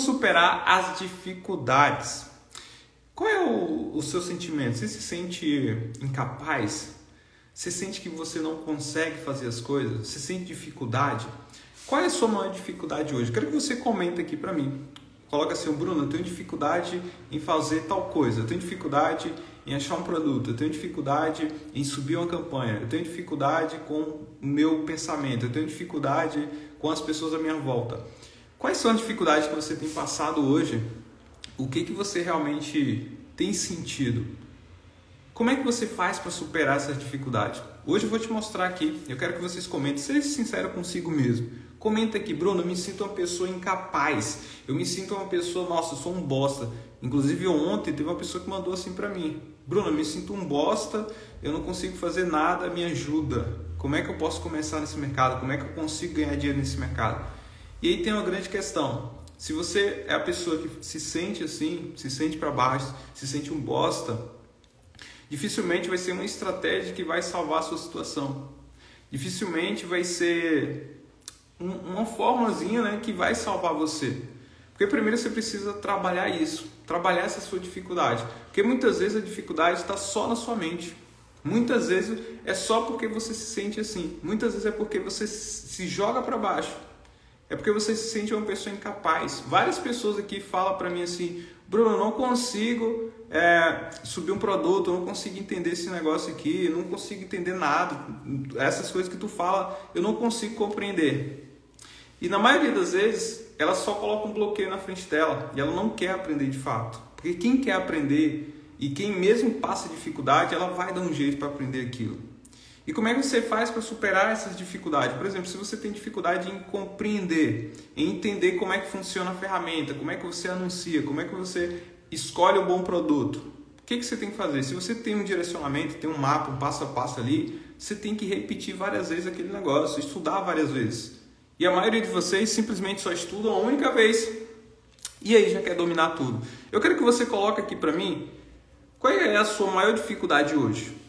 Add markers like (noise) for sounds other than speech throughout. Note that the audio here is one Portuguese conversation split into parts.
superar as dificuldades. Qual é o, o seu sentimento? Você se sente incapaz? Você sente que você não consegue fazer as coisas? Você sente dificuldade? Qual é a sua maior dificuldade hoje? Quero que você comente aqui para mim. Coloca assim, Bruno, eu tenho dificuldade em fazer tal coisa, eu tenho dificuldade em achar um produto, eu tenho dificuldade em subir uma campanha, eu tenho dificuldade com o meu pensamento, eu tenho dificuldade com as pessoas à minha volta. Quais são as dificuldades que você tem passado hoje? O que, que você realmente tem sentido? Como é que você faz para superar essas dificuldades? Hoje eu vou te mostrar aqui, eu quero que vocês comentem, seja sincero consigo mesmo. Comenta aqui, Bruno, eu me sinto uma pessoa incapaz, eu me sinto uma pessoa, nossa, eu sou um bosta. Inclusive ontem teve uma pessoa que mandou assim para mim, Bruno, eu me sinto um bosta, eu não consigo fazer nada, me ajuda. Como é que eu posso começar nesse mercado? Como é que eu consigo ganhar dinheiro nesse mercado? E aí tem uma grande questão. Se você é a pessoa que se sente assim, se sente para baixo, se sente um bosta, dificilmente vai ser uma estratégia que vai salvar a sua situação. Dificilmente vai ser uma formazinha né, que vai salvar você. Porque primeiro você precisa trabalhar isso, trabalhar essa sua dificuldade. Porque muitas vezes a dificuldade está só na sua mente. Muitas vezes é só porque você se sente assim. Muitas vezes é porque você se joga para baixo. É porque você se sente uma pessoa incapaz. Várias pessoas aqui falam para mim assim: Bruno, eu não consigo é, subir um produto, eu não consigo entender esse negócio aqui, eu não consigo entender nada. Essas coisas que tu fala, eu não consigo compreender. E na maioria das vezes, ela só coloca um bloqueio na frente dela e ela não quer aprender de fato. Porque quem quer aprender e quem mesmo passa dificuldade, ela vai dar um jeito para aprender aquilo. E como é que você faz para superar essas dificuldades? Por exemplo, se você tem dificuldade em compreender, em entender como é que funciona a ferramenta, como é que você anuncia, como é que você escolhe o bom produto, o que, que você tem que fazer? Se você tem um direcionamento, tem um mapa, um passo a passo ali, você tem que repetir várias vezes aquele negócio, estudar várias vezes. E a maioria de vocês simplesmente só estudam uma única vez e aí já quer dominar tudo. Eu quero que você coloque aqui para mim qual é a sua maior dificuldade hoje.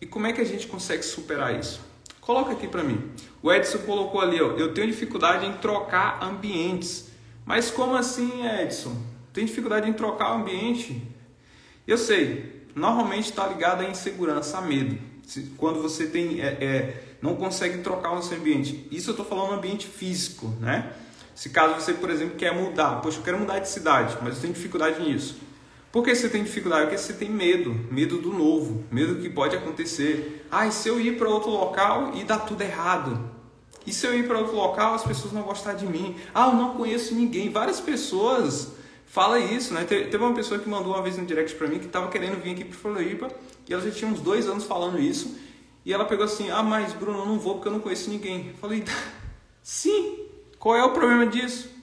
E como é que a gente consegue superar isso? Coloca aqui para mim. O Edson colocou ali, ó, eu tenho dificuldade em trocar ambientes. Mas como assim, Edson? Tem dificuldade em trocar ambiente? Eu sei, normalmente está ligado à insegurança, a medo. Quando você tem, é, é, não consegue trocar o seu ambiente. Isso eu estou falando ambiente físico, né? Se caso você, por exemplo, quer mudar, poxa, eu quero mudar de cidade, mas eu tenho dificuldade nisso. Por que você tem dificuldade? Porque você tem medo, medo do novo, medo do que pode acontecer. Ah, e se eu ir para outro local e dar tudo errado? E se eu ir para outro local, as pessoas não gostar de mim? Ah, eu não conheço ninguém. Várias pessoas falam isso, né? Teve uma pessoa que mandou uma vez no direct para mim que estava querendo vir aqui para Floripa e ela já tinha uns dois anos falando isso. E ela pegou assim: Ah, mas Bruno, eu não vou porque eu não conheço ninguém. Eu falei: Sim, qual é o problema disso?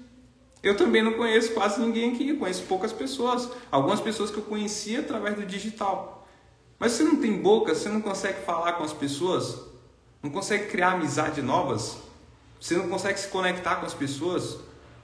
Eu também não conheço quase ninguém aqui, conheço poucas pessoas. Algumas pessoas que eu conhecia através do digital. Mas você não tem boca, você não consegue falar com as pessoas, não consegue criar amizade novas, você não consegue se conectar com as pessoas.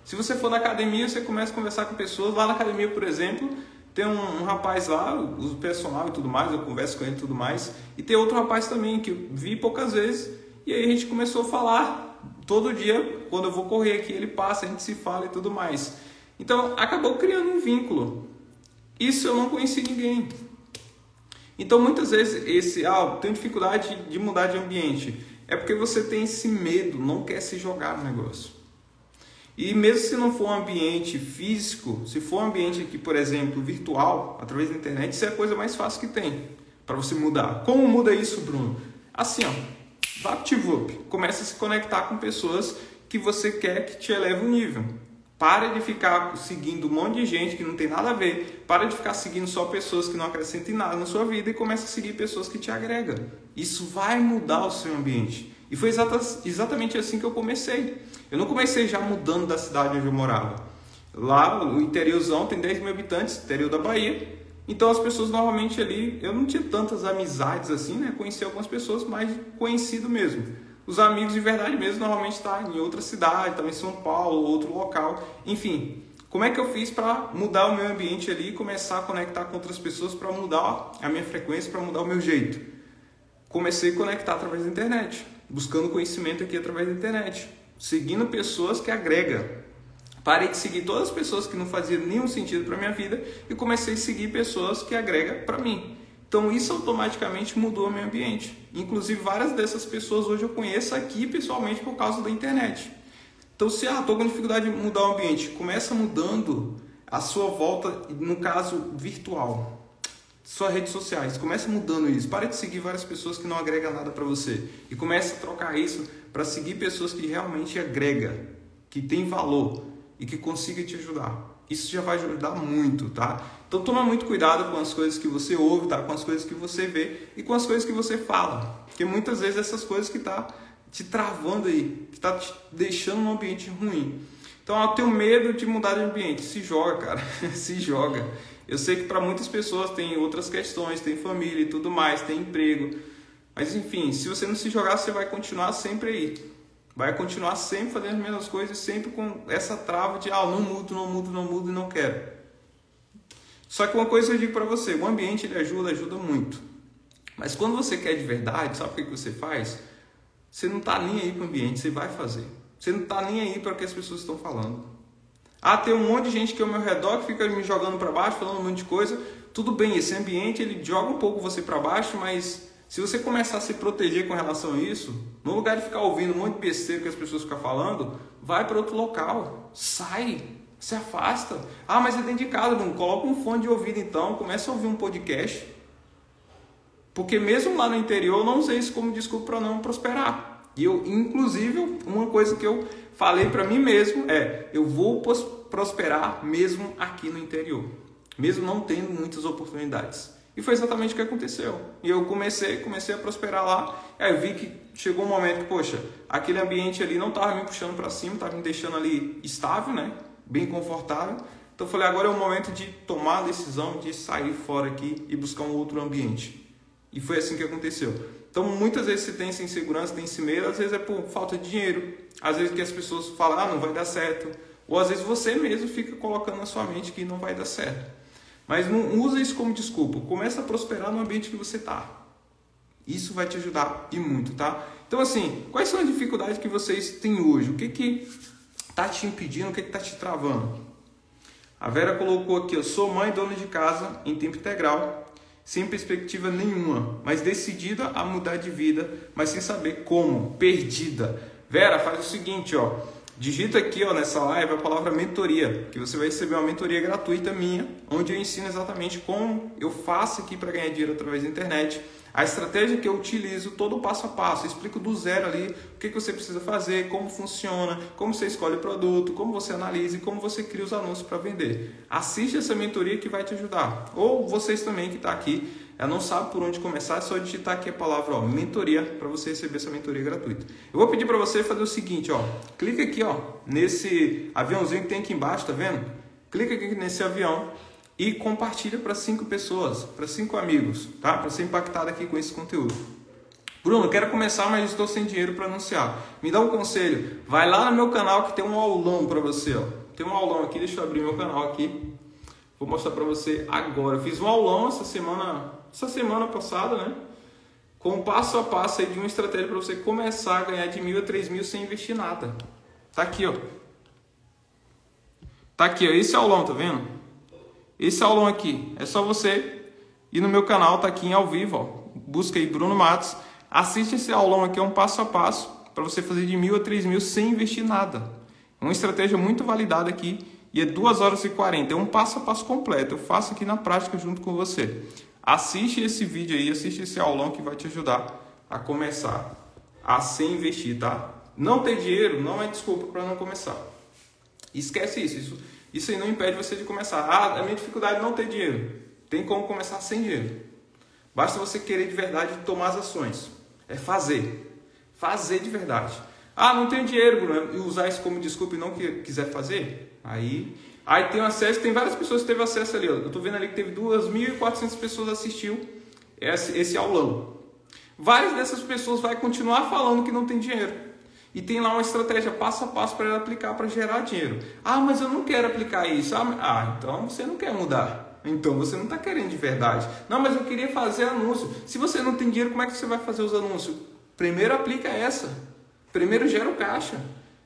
Se você for na academia, você começa a conversar com pessoas. Lá na academia, por exemplo, tem um, um rapaz lá, o personal e tudo mais, eu converso com ele e tudo mais. E tem outro rapaz também que eu vi poucas vezes. E aí a gente começou a falar todo dia, quando eu vou correr aqui, ele passa, a gente se fala e tudo mais. Então, acabou criando um vínculo. Isso eu não conheci ninguém. Então, muitas vezes, esse, ah, tem dificuldade de mudar de ambiente. É porque você tem esse medo, não quer se jogar no negócio. E mesmo se não for um ambiente físico, se for um ambiente aqui, por exemplo, virtual, através da internet, isso é a coisa mais fácil que tem para você mudar. Como muda isso, Bruno? Assim, ó, VaptVup. Comece a se conectar com pessoas que você quer que te eleve o nível. Para de ficar seguindo um monte de gente que não tem nada a ver. Para de ficar seguindo só pessoas que não acrescentem nada na sua vida e comece a seguir pessoas que te agregam. Isso vai mudar o seu ambiente. E foi exatamente assim que eu comecei. Eu não comecei já mudando da cidade onde eu morava. Lá, o interiorzão tem 10 mil habitantes, interior da Bahia. Então as pessoas normalmente ali, eu não tinha tantas amizades assim, né? Conheci algumas pessoas, mas conhecido mesmo. Os amigos de verdade mesmo normalmente estão tá em outra cidade, estão em São Paulo, outro local, enfim. Como é que eu fiz para mudar o meu ambiente ali e começar a conectar com outras pessoas para mudar a minha frequência, para mudar o meu jeito? Comecei a conectar através da internet, buscando conhecimento aqui através da internet, seguindo pessoas que agregam. Parei de seguir todas as pessoas que não faziam nenhum sentido para minha vida e comecei a seguir pessoas que agregam para mim. Então isso automaticamente mudou o meu ambiente. Inclusive várias dessas pessoas hoje eu conheço aqui pessoalmente por causa da internet. Então se ah, com dificuldade de mudar o ambiente, começa mudando a sua volta, no caso virtual suas redes sociais. Comece mudando isso. Pare de seguir várias pessoas que não agregam nada para você. E comece a trocar isso para seguir pessoas que realmente agregam, que tem valor e que consiga te ajudar. Isso já vai ajudar muito, tá? Então toma muito cuidado com as coisas que você ouve, tá? Com as coisas que você vê e com as coisas que você fala. Porque muitas vezes essas coisas que tá te travando aí, que tá te deixando num ambiente ruim. Então, eu tenho medo de mudar de ambiente. Se joga, cara. (laughs) Se joga. Eu sei que para muitas pessoas tem outras questões, tem família e tudo mais, tem emprego. Mas enfim, se você não se jogar, você vai continuar sempre aí. Vai continuar sempre fazendo as mesmas coisas, sempre com essa trava de ah, não mudo, não mudo, não mudo e não quero. Só que uma coisa eu digo para você, o ambiente ele ajuda, ajuda muito. Mas quando você quer de verdade, sabe o que você faz? Você não está nem aí para o ambiente, você vai fazer. Você não está nem aí para o que as pessoas estão falando. Ah, tem um monte de gente que é ao meu redor que fica me jogando para baixo, falando um monte de coisa. Tudo bem, esse ambiente ele joga um pouco você para baixo, mas se você começar a se proteger com relação a isso, no lugar de ficar ouvindo um monte de besteira que as pessoas ficam falando, vai para outro local, sai, se afasta. Ah, mas é dentro de casa, não coloca um fone de ouvido então, começa a ouvir um podcast. Porque mesmo lá no interior, eu não usei isso como desculpa para não prosperar. E eu, inclusive, uma coisa que eu falei para mim mesmo é: eu vou prosperar mesmo aqui no interior, mesmo não tendo muitas oportunidades. E foi exatamente o que aconteceu. E eu comecei, comecei a prosperar lá. E aí eu vi que chegou um momento que, poxa, aquele ambiente ali não estava me puxando para cima, estava me deixando ali estável, né? Bem confortável. Então eu falei, agora é o momento de tomar a decisão de sair fora aqui e buscar um outro ambiente. E foi assim que aconteceu. Então, muitas vezes você tem essa insegurança, tem esse medo, às vezes é por falta de dinheiro, às vezes que as pessoas falam, ah, não vai dar certo, ou às vezes você mesmo fica colocando na sua mente que não vai dar certo. Mas não usa isso como desculpa, começa a prosperar no ambiente que você está. Isso vai te ajudar e muito, tá? Então, assim, quais são as dificuldades que vocês têm hoje? O que que está te impedindo, o que está te travando? A Vera colocou aqui, eu sou mãe dona de casa em tempo integral sem perspectiva nenhuma, mas decidida a mudar de vida, mas sem saber como, perdida. Vera, faz o seguinte, ó, digita aqui, ó, nessa live a palavra mentoria, que você vai receber uma mentoria gratuita minha, onde eu ensino exatamente como eu faço aqui para ganhar dinheiro através da internet a estratégia que eu utilizo, todo o passo a passo, eu explico do zero ali o que, que você precisa fazer, como funciona, como você escolhe o produto, como você analisa e como você cria os anúncios para vender. Assiste essa mentoria que vai te ajudar. Ou vocês também que estão tá aqui, não sabe por onde começar, é só digitar aqui a palavra ó, mentoria para você receber essa mentoria gratuita. Eu vou pedir para você fazer o seguinte, ó, clica aqui ó, nesse aviãozinho que tem aqui embaixo, tá vendo? Clica aqui nesse avião e compartilha para cinco pessoas, para cinco amigos, tá? Para ser impactado aqui com esse conteúdo. Bruno, quero começar, mas estou sem dinheiro para anunciar. Me dá um conselho. Vai lá no meu canal que tem um aulão para você. Ó. Tem um aulão aqui, deixa eu abrir meu canal aqui. Vou mostrar para você agora. Eu fiz um aulão essa semana, essa semana passada, né? Com passo a passo de uma estratégia para você começar a ganhar de mil a três mil sem investir nada. Tá aqui, ó. Tá aqui, ó. Esse aulão, tá vendo? Esse aulão aqui, é só você ir no meu canal, tá aqui em ao vivo, ó. busca aí Bruno Matos, assiste esse aulão aqui, é um passo a passo para você fazer de mil a três mil sem investir nada. É uma estratégia muito validada aqui e é 2 horas e 40, é um passo a passo completo, eu faço aqui na prática junto com você. Assiste esse vídeo aí, assiste esse aulão que vai te ajudar a começar a sem investir, tá? Não ter dinheiro não é desculpa para não começar. Esquece isso, isso isso aí não impede você de começar. Ah, a minha dificuldade é não ter dinheiro. Tem como começar sem dinheiro. Basta você querer de verdade tomar as ações. É fazer. Fazer de verdade. Ah, não tenho dinheiro, Bruno. E usar isso como desculpa e não quiser fazer? Aí, aí tem acesso, tem várias pessoas que teve acesso ali. Ó. Eu estou vendo ali que teve 2.400 pessoas assistiu esse, esse aulão. Várias dessas pessoas vai continuar falando que não tem dinheiro. E tem lá uma estratégia passo a passo para ela aplicar para gerar dinheiro. Ah, mas eu não quero aplicar isso. Ah, ah então você não quer mudar. Então você não está querendo de verdade. Não, mas eu queria fazer anúncio. Se você não tem dinheiro, como é que você vai fazer os anúncios? Primeiro aplica essa. Primeiro gera o caixa.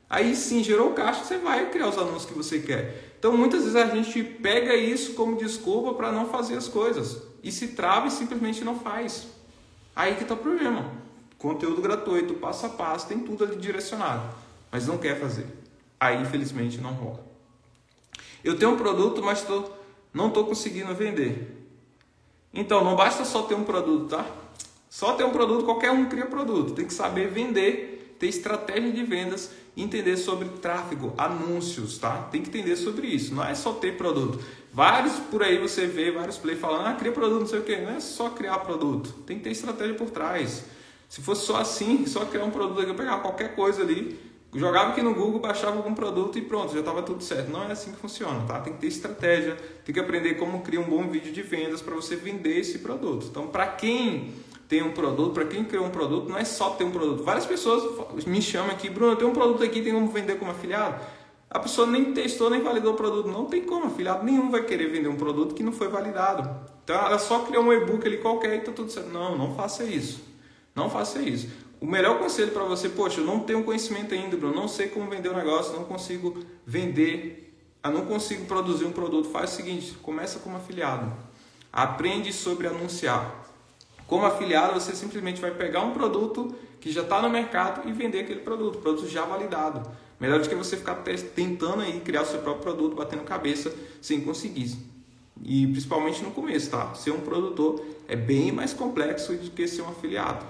Aí sim, gerou caixa, você vai criar os anúncios que você quer. Então muitas vezes a gente pega isso como desculpa para não fazer as coisas e se trava e simplesmente não faz. Aí que está o problema. Conteúdo gratuito, passo a passo, tem tudo ali direcionado, mas não quer fazer. Aí infelizmente não rola. Eu tenho um produto, mas tô, não estou conseguindo vender. Então não basta só ter um produto, tá? Só ter um produto, qualquer um cria produto. Tem que saber vender, ter estratégia de vendas, entender sobre tráfego, anúncios, tá? Tem que entender sobre isso. Não é só ter produto. Vários por aí você vê, vários play falando, ah, cria produto, não sei o quê. Não é só criar produto. Tem que ter estratégia por trás. Se fosse só assim, só criar um produto eu pegava qualquer coisa ali, jogava aqui no Google, baixava algum produto e pronto, já estava tudo certo. Não é assim que funciona, tá? Tem que ter estratégia, tem que aprender como criar um bom vídeo de vendas para você vender esse produto. Então, para quem tem um produto, para quem criou um produto, não é só ter um produto. Várias pessoas me chamam aqui, Bruno, tenho um produto aqui, tem como vender como afiliado? A pessoa nem testou, nem validou o produto. Não tem como, afiliado nenhum vai querer vender um produto que não foi validado. Então ela só criou um e-book ali qualquer e tá tudo certo. Não, não faça isso. Não faça isso. O melhor conselho para você, poxa, eu não tenho conhecimento ainda, Bruno, não sei como vender o um negócio, não consigo vender, eu não consigo produzir um produto. Faz o seguinte, começa como afiliado. Aprende sobre anunciar. Como afiliado, você simplesmente vai pegar um produto que já está no mercado e vender aquele produto, produto já validado. Melhor do que você ficar tentando aí criar o seu próprio produto, batendo cabeça sem conseguir. E principalmente no começo, tá? Ser um produtor é bem mais complexo do que ser um afiliado.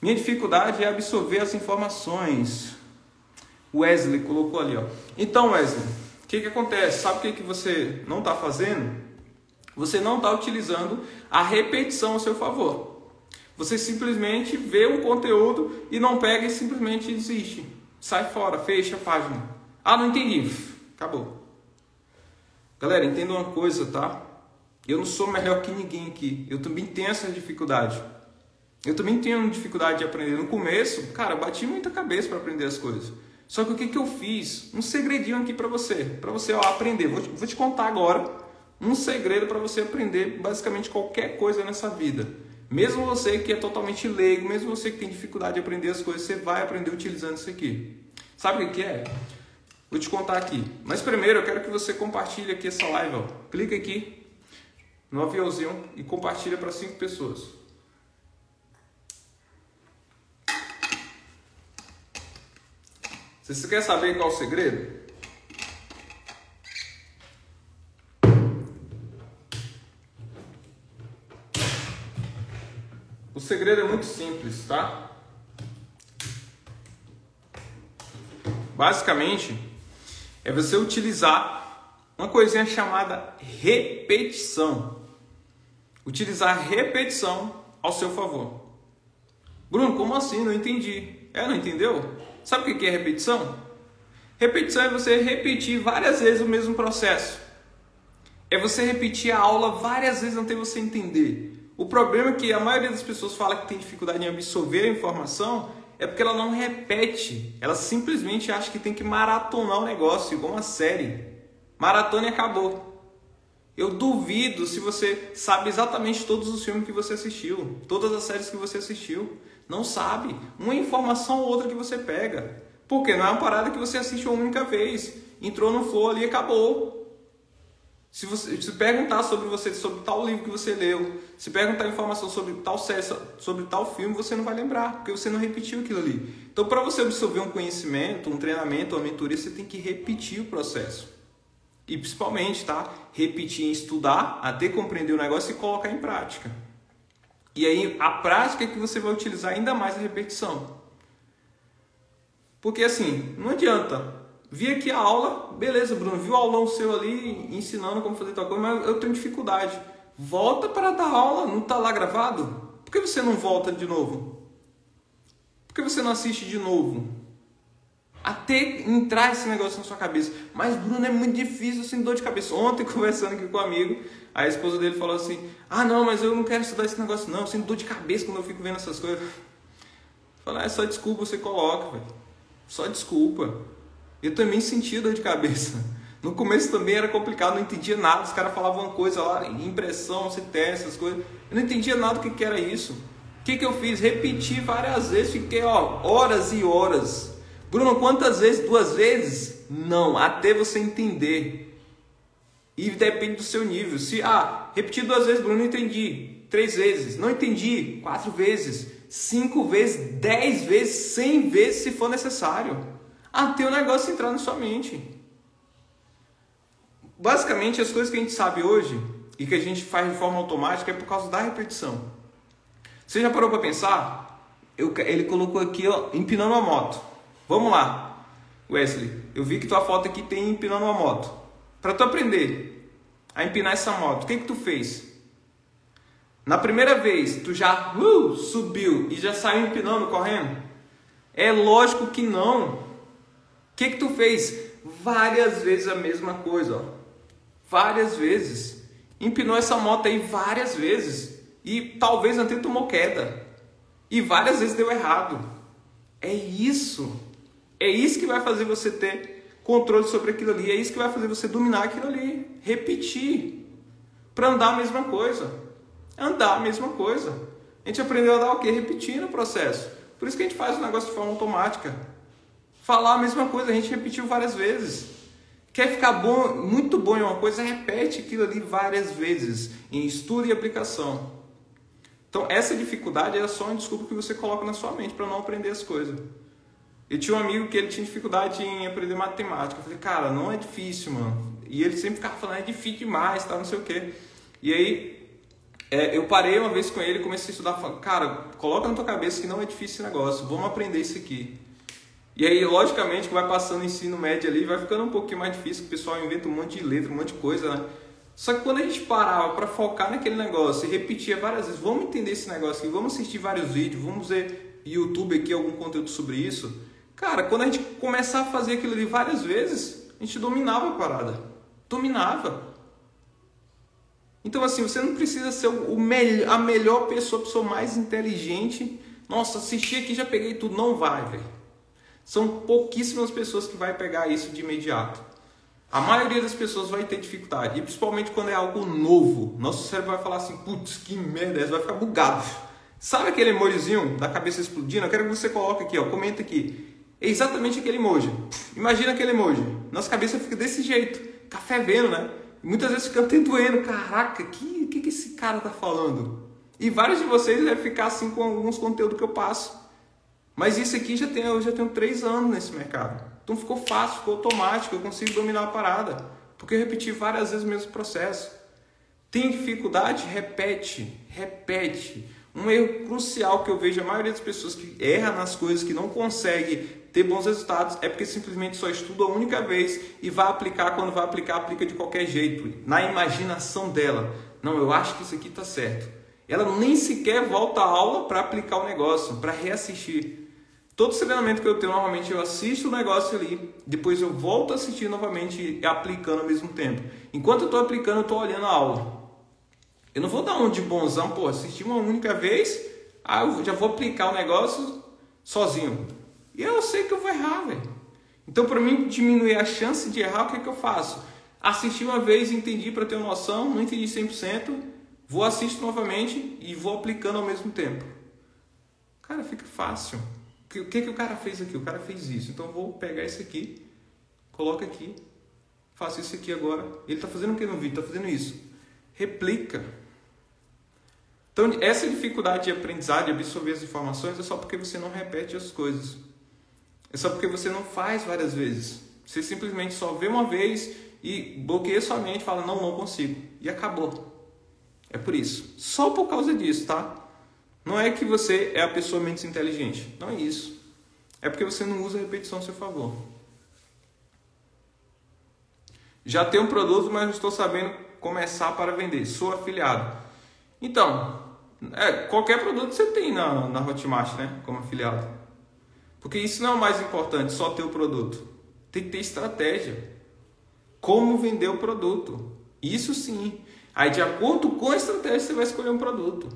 Minha dificuldade é absorver as informações. Wesley colocou ali, ó. Então, Wesley, o que, que acontece? Sabe o que, que você não está fazendo? Você não está utilizando a repetição a seu favor. Você simplesmente vê o conteúdo e não pega e simplesmente desiste. Sai fora, fecha a página. Ah, não entendi. Acabou. Galera, entenda uma coisa, tá? Eu não sou melhor que ninguém aqui. Eu também tenho essa dificuldade. Eu também tenho dificuldade de aprender. No começo, cara, bati muita cabeça para aprender as coisas. Só que o que, que eu fiz? Um segredinho aqui para você, para você ó, aprender. Vou te, vou te contar agora um segredo para você aprender basicamente qualquer coisa nessa vida. Mesmo você que é totalmente leigo, mesmo você que tem dificuldade de aprender as coisas, você vai aprender utilizando isso aqui. Sabe o que é? Vou te contar aqui. Mas primeiro eu quero que você compartilhe aqui essa live. Ó. Clica aqui no aviãozinho e compartilha para cinco pessoas. Você quer saber qual é o segredo, segredo é muito simples, tá? Basicamente, é você utilizar uma coisinha chamada repetição. Utilizar repetição ao seu favor. Bruno, como assim? Não entendi. É, não entendeu? Sabe o que é repetição? Repetição é você repetir várias vezes o mesmo processo. É você repetir a aula várias vezes até você entender. O problema é que a maioria das pessoas fala que tem dificuldade em absorver a informação é porque ela não repete. Ela simplesmente acha que tem que maratonar o negócio, igual uma série. Maratona e acabou. Eu duvido se você sabe exatamente todos os filmes que você assistiu, todas as séries que você assistiu. Não sabe. Uma informação ou outra que você pega. Porque não é uma parada que você assiste uma única vez. Entrou no flow ali e acabou. Se você se perguntar sobre você, sobre tal livro que você leu, se perguntar informação sobre tal série, sobre tal filme, você não vai lembrar, porque você não repetiu aquilo ali. Então, para você absorver um conhecimento, um treinamento, uma mentoria, você tem que repetir o processo. E principalmente, tá? Repetir estudar, até compreender o negócio e colocar em prática. E aí, a prática é que você vai utilizar ainda mais a repetição. Porque assim, não adianta Vi aqui a aula, beleza, Bruno, viu o aulão seu ali ensinando como fazer tal coisa, mas eu tenho dificuldade. Volta para dar aula, não está lá gravado? Por que você não volta de novo? Por que você não assiste de novo? Até entrar esse negócio na sua cabeça. Mas, Bruno, é muito difícil, assim, dor de cabeça. Ontem, (laughs) conversando aqui com um amigo, a esposa dele falou assim: Ah, não, mas eu não quero estudar esse negócio, não. Eu sinto dor de cabeça quando eu fico vendo essas coisas. Falar, ah, é só desculpa, você coloca, velho. Só desculpa. Eu também sentia dor de cabeça. No começo também era complicado, não entendia nada. Os caras falavam uma coisa lá, impressão, CTS, essas coisas. Eu não entendia nada do que, que era isso. O que, que eu fiz? Repeti várias vezes, fiquei ó, horas e horas. Bruno, quantas vezes? Duas vezes? Não, até você entender. E depende do seu nível. Se, ah, repeti duas vezes, Bruno, não entendi. Três vezes, não entendi. Quatro vezes, cinco vezes, dez vezes, cem vezes, se for necessário. Até o negócio entrar na sua mente. Basicamente, as coisas que a gente sabe hoje e que a gente faz de forma automática é por causa da repetição. Você já parou para pensar? Eu, ele colocou aqui, ó, empinando uma moto. Vamos lá, Wesley. Eu vi que tua foto aqui tem empinando uma moto. Para tu aprender a empinar essa moto, o que que tu fez? Na primeira vez, tu já uh, subiu e já saiu empinando, correndo? É lógico que não. Que que tu fez? Várias vezes a mesma coisa, ó várias vezes. Empinou essa moto aí várias vezes. E talvez até tomou queda. E várias vezes deu errado. É isso. É isso que vai fazer você ter controle sobre aquilo ali. É isso que vai fazer você dominar aquilo ali. Repetir. Para andar a mesma coisa. Andar a mesma coisa. A gente aprendeu a dar o quê? Repetindo o processo. Por isso que a gente faz o negócio de forma automática. Falar a mesma coisa, a gente repetiu várias vezes. Quer ficar bom, muito bom em uma coisa, repete aquilo ali várias vezes, em estudo e aplicação. Então, essa dificuldade é só uma desculpa que você coloca na sua mente para não aprender as coisas. Eu tinha um amigo que ele tinha dificuldade em aprender matemática. Eu falei, cara, não é difícil, mano. E ele sempre ficava falando, é difícil demais, tá, não sei o quê. E aí, é, eu parei uma vez com ele comecei a estudar. Falei, cara, coloca na tua cabeça que não é difícil esse negócio, vamos aprender isso aqui. E aí, logicamente, que vai passando o ensino médio ali, vai ficando um pouquinho mais difícil, o pessoal inventa um monte de letra, um monte de coisa, né? Só que quando a gente parava para focar naquele negócio e repetia várias vezes, vamos entender esse negócio aqui, vamos assistir vários vídeos, vamos ver YouTube aqui algum conteúdo sobre isso. Cara, quando a gente começar a fazer aquilo ali várias vezes, a gente dominava a parada. Dominava. Então assim, você não precisa ser o melhor, a melhor pessoa, a pessoa mais inteligente. Nossa, assisti aqui já peguei tudo. Não vai, velho. São pouquíssimas pessoas que vai pegar isso de imediato. A maioria das pessoas vai ter dificuldade, e principalmente quando é algo novo. Nosso cérebro vai falar assim: putz, que merda, é vai ficar bugado. Sabe aquele emojizinho da cabeça explodindo? Eu quero que você coloque aqui, ó, comenta aqui. É exatamente aquele emoji. Imagina aquele emoji. Nossa cabeça fica desse jeito, café vendo, né? muitas vezes fica até doendo. Caraca, que, que, que esse cara tá falando? E vários de vocês devem ficar assim com alguns conteúdos que eu passo. Mas isso aqui já tem, eu já tenho três anos nesse mercado. Então ficou fácil, ficou automático, eu consigo dominar a parada. Porque eu repeti várias vezes o mesmo processo. Tem dificuldade? Repete, repete. Um erro crucial que eu vejo a maioria das pessoas que erra nas coisas, que não consegue ter bons resultados, é porque simplesmente só estuda a única vez e vai aplicar, quando vai aplicar, aplica de qualquer jeito, na imaginação dela. Não, eu acho que isso aqui está certo. Ela nem sequer volta à aula para aplicar o negócio, para reassistir. Todo treinamento que eu tenho, normalmente eu assisto o negócio ali, depois eu volto a assistir novamente e aplicando ao mesmo tempo. Enquanto eu estou aplicando, eu estou olhando a aula. Eu não vou dar um de bonzão, pô, assistir uma única vez, aí eu já vou aplicar o negócio sozinho. E eu sei que eu vou errar, velho. Então, para mim diminuir a chance de errar, o que, é que eu faço? Assisti uma vez, entendi para ter uma noção, não entendi 100%, vou assistir novamente e vou aplicando ao mesmo tempo. Cara, fica fácil. O que, que o cara fez aqui? O cara fez isso. Então eu vou pegar esse aqui, coloca aqui, faço isso aqui agora. Ele está fazendo o que no vídeo? Está fazendo isso. Replica. Então, essa dificuldade de aprendizado, de absorver as informações, é só porque você não repete as coisas. É só porque você não faz várias vezes. Você simplesmente só vê uma vez e bloqueia sua mente e fala, não, não consigo. E acabou. É por isso. Só por causa disso, tá? Não é que você é a pessoa menos inteligente. Não é isso. É porque você não usa a repetição a seu favor. Já tenho um produto, mas não estou sabendo começar para vender. Sou afiliado. Então, é, qualquer produto você tem na, na Hotmart, né? Como afiliado. Porque isso não é o mais importante, só ter o produto. Tem que ter estratégia. Como vender o produto. Isso sim. Aí, de acordo com a estratégia, você vai escolher um produto.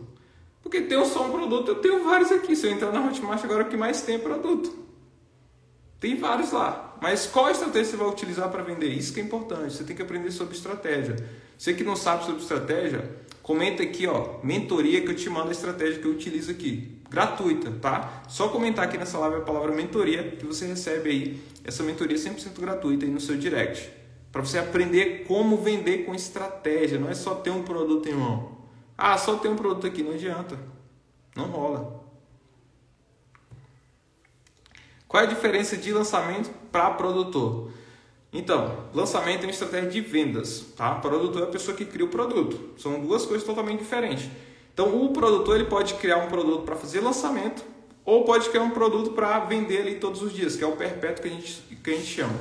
Porque tem só um produto, eu tenho vários aqui. Se eu entrar na Hotmart agora, o que mais tem é produto. Tem vários lá. Mas qual estratégia você vai utilizar para vender? Isso que é importante. Você tem que aprender sobre estratégia. Você que não sabe sobre estratégia, Comenta aqui, ó, mentoria que eu te mando a estratégia que eu utilizo aqui. Gratuita, tá? Só comentar aqui nessa live a palavra mentoria que você recebe aí essa mentoria 100% gratuita aí no seu direct. Para você aprender como vender com estratégia, não é só ter um produto em mão. Ah, só ter um produto aqui, não adianta. Não rola. Qual é a diferença de lançamento para produtor? Então, lançamento é uma estratégia de vendas, tá? Produtor é a pessoa que cria o produto. São duas coisas totalmente diferentes. Então, o produtor ele pode criar um produto para fazer lançamento ou pode criar um produto para vender ali todos os dias, que é o perpétuo que a gente, que a gente chama.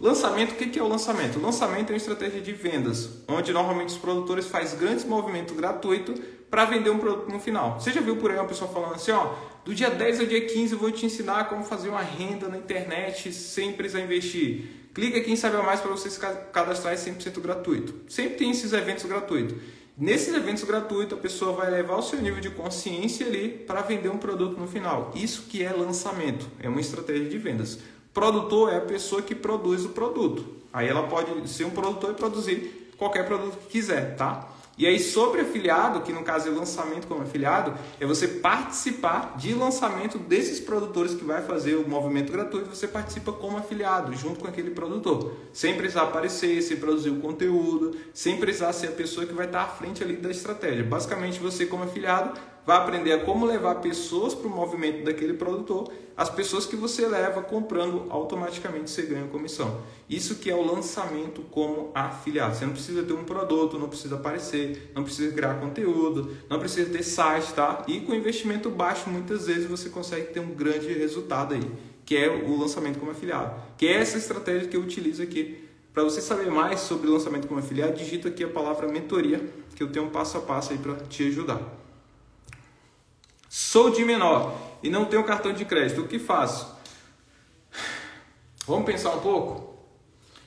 Lançamento, o que é o lançamento? O lançamento é uma estratégia de vendas, onde normalmente os produtores fazem grandes movimentos gratuitos para vender um produto no final. Você já viu por aí uma pessoa falando assim, ó, do dia 10 ao dia 15 eu vou te ensinar como fazer uma renda na internet sem precisar investir. Clica aqui em Saber Mais para você se cadastrar é 100% gratuito. Sempre tem esses eventos gratuitos. Nesses eventos gratuitos, a pessoa vai levar o seu nível de consciência ali para vender um produto no final. Isso que é lançamento, é uma estratégia de vendas. Produtor é a pessoa que produz o produto. Aí ela pode ser um produtor e produzir qualquer produto que quiser, tá? E aí, sobre afiliado, que no caso é lançamento como afiliado, é você participar de lançamento desses produtores que vai fazer o movimento gratuito, você participa como afiliado, junto com aquele produtor. Sem precisar aparecer, sem produzir o conteúdo, sem precisar ser a pessoa que vai estar à frente ali da estratégia. Basicamente, você como afiliado vai aprender a como levar pessoas para o movimento daquele produtor, as pessoas que você leva comprando automaticamente você ganha comissão. Isso que é o lançamento como afiliado. Você não precisa ter um produto, não precisa aparecer, não precisa criar conteúdo, não precisa ter site, tá? E com investimento baixo, muitas vezes você consegue ter um grande resultado aí, que é o lançamento como afiliado. Que é essa estratégia que eu utilizo aqui. Para você saber mais sobre lançamento como afiliado, digita aqui a palavra mentoria, que eu tenho um passo a passo aí para te ajudar. Sou de menor e não tenho cartão de crédito. O que faço? Vamos pensar um pouco?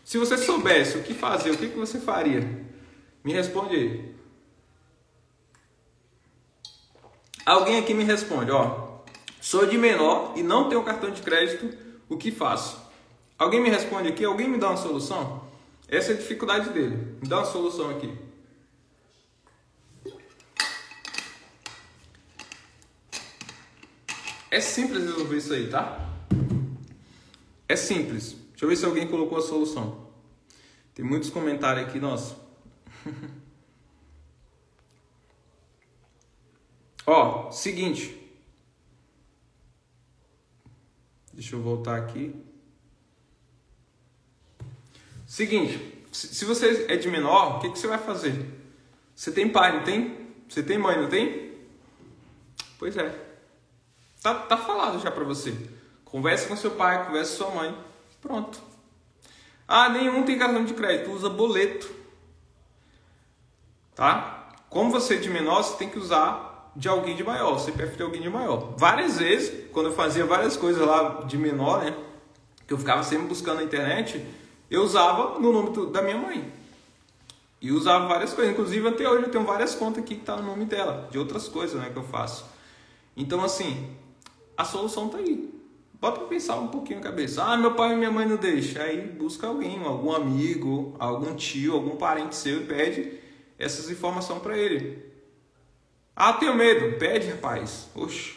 Se você soubesse o que fazer, o que você faria? Me responde aí. Alguém aqui me responde, ó. Sou de menor e não tenho cartão de crédito, o que faço? Alguém me responde aqui? Alguém me dá uma solução? Essa é a dificuldade dele. Me dá uma solução aqui. É simples resolver isso aí, tá? É simples. Deixa eu ver se alguém colocou a solução. Tem muitos comentários aqui, nossa. (laughs) Ó, seguinte. Deixa eu voltar aqui. Seguinte, se você é de menor, o que, que você vai fazer? Você tem pai, não tem? Você tem mãe, não tem? Pois é. Tá, tá falado já para você. Converse com seu pai, converse com sua mãe. Pronto. Ah, nenhum tem cartão de crédito, usa boleto. Tá? Como você é de menor, você tem que usar de alguém de maior, CPF de alguém de maior. Várias vezes, quando eu fazia várias coisas lá de menor, né? Que eu ficava sempre buscando na internet, eu usava no nome da minha mãe. E usava várias coisas. Inclusive, até hoje eu tenho várias contas aqui que tá no nome dela, de outras coisas né, que eu faço. Então, assim, a solução está aí. Bota para pensar um pouquinho a cabeça. Ah, meu pai e minha mãe não deixam. Aí busca alguém, algum amigo, algum tio, algum parente seu e pede essas informações para ele. Ah, tenho medo. Pede, rapaz. Oxe.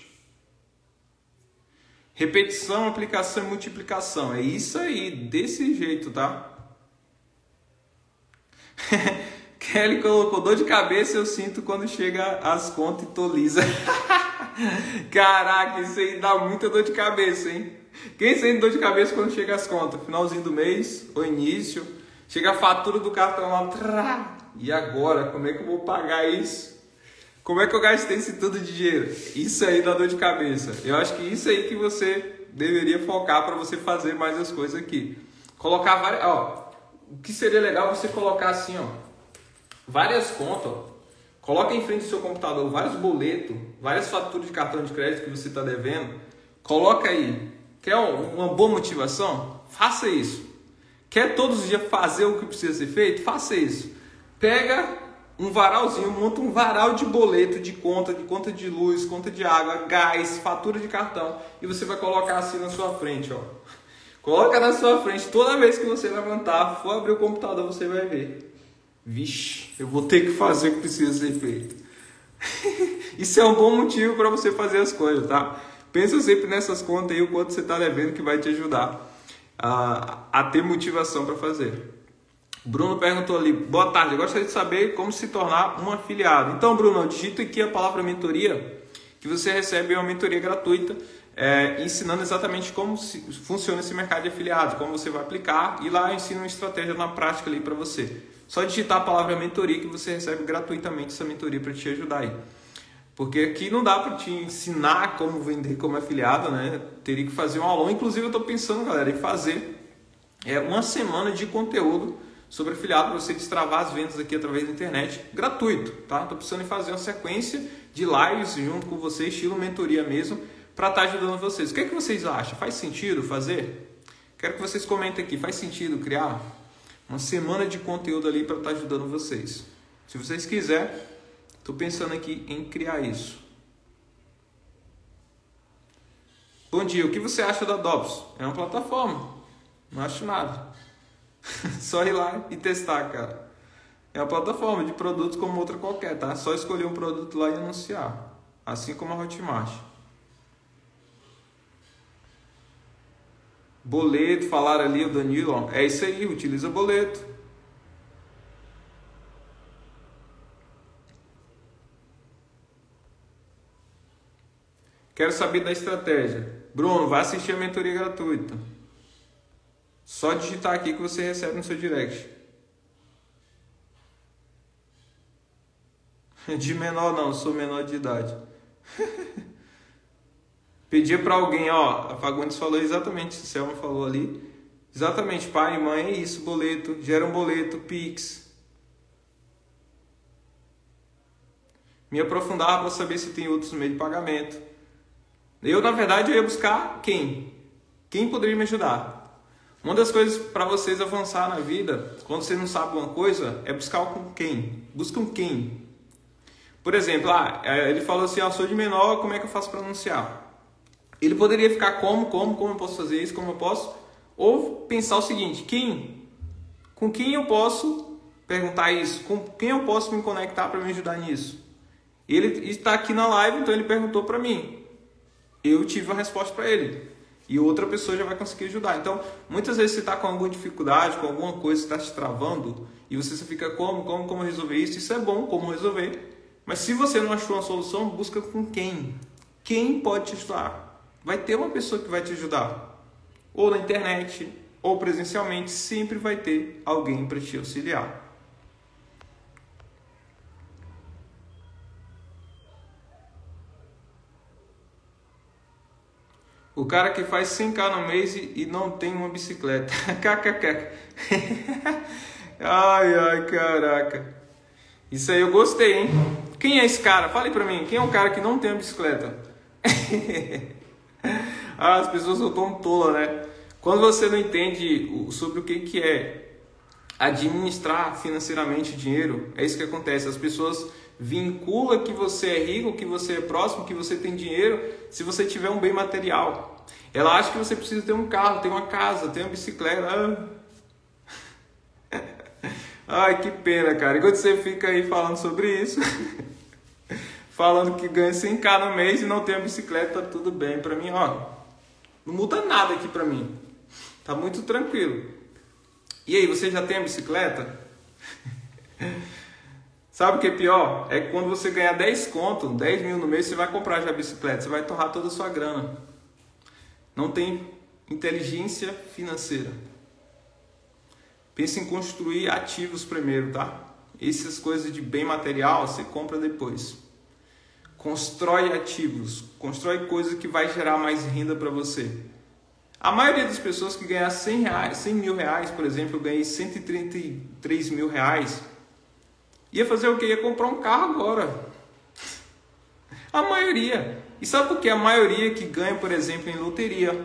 Repetição, aplicação e multiplicação. É isso aí, desse jeito, tá? (laughs) Kelly colocou dor de cabeça, eu sinto quando chega as contas e tô lisa. (laughs) Caraca, isso aí dá muita dor de cabeça, hein? Quem sente dor de cabeça quando chega as contas? Finalzinho do mês, ou início, chega a fatura do cartão lá, trá, e agora? Como é que eu vou pagar isso? Como é que eu gastei esse tudo de dinheiro? Isso aí dá dor de cabeça. Eu acho que isso aí que você deveria focar para você fazer mais as coisas aqui. Colocar várias, ó, o que seria legal você colocar assim, ó, várias contas, ó, Coloca em frente do seu computador vários boletos, várias faturas de cartão de crédito que você está devendo. Coloca aí. Quer uma boa motivação? Faça isso. Quer todos os dias fazer o que precisa ser feito? Faça isso. Pega um varalzinho, monta um varal de boleto, de conta, de conta de luz, conta de água, gás, fatura de cartão e você vai colocar assim na sua frente, ó. Coloca na sua frente, toda vez que você levantar, for abrir o computador, você vai ver. Vixe, eu vou ter que fazer o que precisa ser feito. (laughs) Isso é um bom motivo para você fazer as coisas, tá? Pensa sempre nessas contas aí, o quanto você está devendo que vai te ajudar a, a ter motivação para fazer. Bruno perguntou ali, boa tarde, gostaria de saber como se tornar um afiliado. Então, Bruno, digita aqui a palavra mentoria, que você recebe uma mentoria gratuita, é, ensinando exatamente como se, funciona esse mercado de afiliado, como você vai aplicar, e lá eu ensino uma estratégia na prática ali para você. Só digitar a palavra mentoria que você recebe gratuitamente essa mentoria para te ajudar aí. Porque aqui não dá para te ensinar como vender como afiliado, né? Teria que fazer um aulão. Inclusive, eu estou pensando, galera, em fazer é, uma semana de conteúdo sobre afiliado para você destravar as vendas aqui através da internet, gratuito, tá? Estou pensando em fazer uma sequência de lives junto com você, estilo mentoria mesmo, para estar tá ajudando vocês. O que, é que vocês acham? Faz sentido fazer? Quero que vocês comentem aqui. Faz sentido criar uma semana de conteúdo ali para estar tá ajudando vocês? Se vocês quiserem, estou pensando aqui em criar isso. Bom dia, o que você acha da Dops? É uma plataforma. Não acho nada. (laughs) Só ir lá e testar, cara. É uma plataforma de produtos como outra qualquer, tá? Só escolher um produto lá e anunciar. Assim como a Hotmart. Boleto, falaram ali o Danilo, é isso aí, utiliza boleto. Quero saber da estratégia. Bruno, vai assistir a mentoria gratuita. Só digitar aqui que você recebe no seu direct. (laughs) De menor não, sou menor de idade. (laughs) Pedia para alguém, ó, a Fagundes falou exatamente, o Selma falou ali. Exatamente, pai mãe, é isso, boleto, gera um boleto, Pix. Me aprofundava para saber se tem outros meios de pagamento. Eu, na verdade, eu ia buscar quem? Quem poderia me ajudar? Uma das coisas para vocês avançar na vida, quando você não sabe uma coisa, é buscar com quem. Busca um quem. Por exemplo, ah, é, ele falou assim, ah, sou de menor, como é que eu faço para anunciar? Ele poderia ficar como, como, como eu posso fazer isso, como eu posso, ou pensar o seguinte: quem, com quem eu posso perguntar isso, com quem eu posso me conectar para me ajudar nisso? Ele está aqui na live, então ele perguntou para mim. Eu tive uma resposta para ele. E outra pessoa já vai conseguir ajudar. Então, muitas vezes você está com alguma dificuldade, com alguma coisa que está te travando, e você fica como, como, como resolver isso. Isso é bom, como resolver. Mas se você não achou uma solução, busca com quem. Quem pode te ajudar? Vai ter uma pessoa que vai te ajudar. Ou na internet, ou presencialmente, sempre vai ter alguém para te auxiliar. O cara que faz 100k no mês e não tem uma bicicleta. (laughs) KKK. (laughs) ai, ai, caraca. Isso aí eu gostei, hein? Quem é esse cara? Fale pra mim. Quem é o cara que não tem uma bicicleta? (laughs) ah, as pessoas são tão tolas, né? Quando você não entende sobre o que, que é administrar financeiramente o dinheiro, é isso que acontece. As pessoas vinculam que você é rico, que você é próximo, que você tem dinheiro, se você tiver um bem material. Ela acha que você precisa ter um carro, ter uma casa, ter uma bicicleta. (laughs) Ai, que pena, cara. Enquanto você fica aí falando sobre isso, (laughs) falando que ganha 100k no mês e não tem a bicicleta, tá tudo bem. Para mim, ó, não muda nada aqui para mim. Tá muito tranquilo. E aí, você já tem a bicicleta? (laughs) Sabe o que é pior? É que quando você ganhar 10 conto, 10 mil no mês, você vai comprar já a bicicleta, você vai torrar toda a sua grana. Não tem inteligência financeira. Pense em construir ativos primeiro, tá? Essas coisas de bem material você compra depois. Constrói ativos, constrói coisa que vai gerar mais renda para você. A maioria das pessoas que ganhar 100, reais, 100 mil reais, por exemplo, eu ganhei 133 mil reais, ia fazer o que? Ia comprar um carro agora. A maioria. E sabe por que a maioria que ganha, por exemplo, em loteria,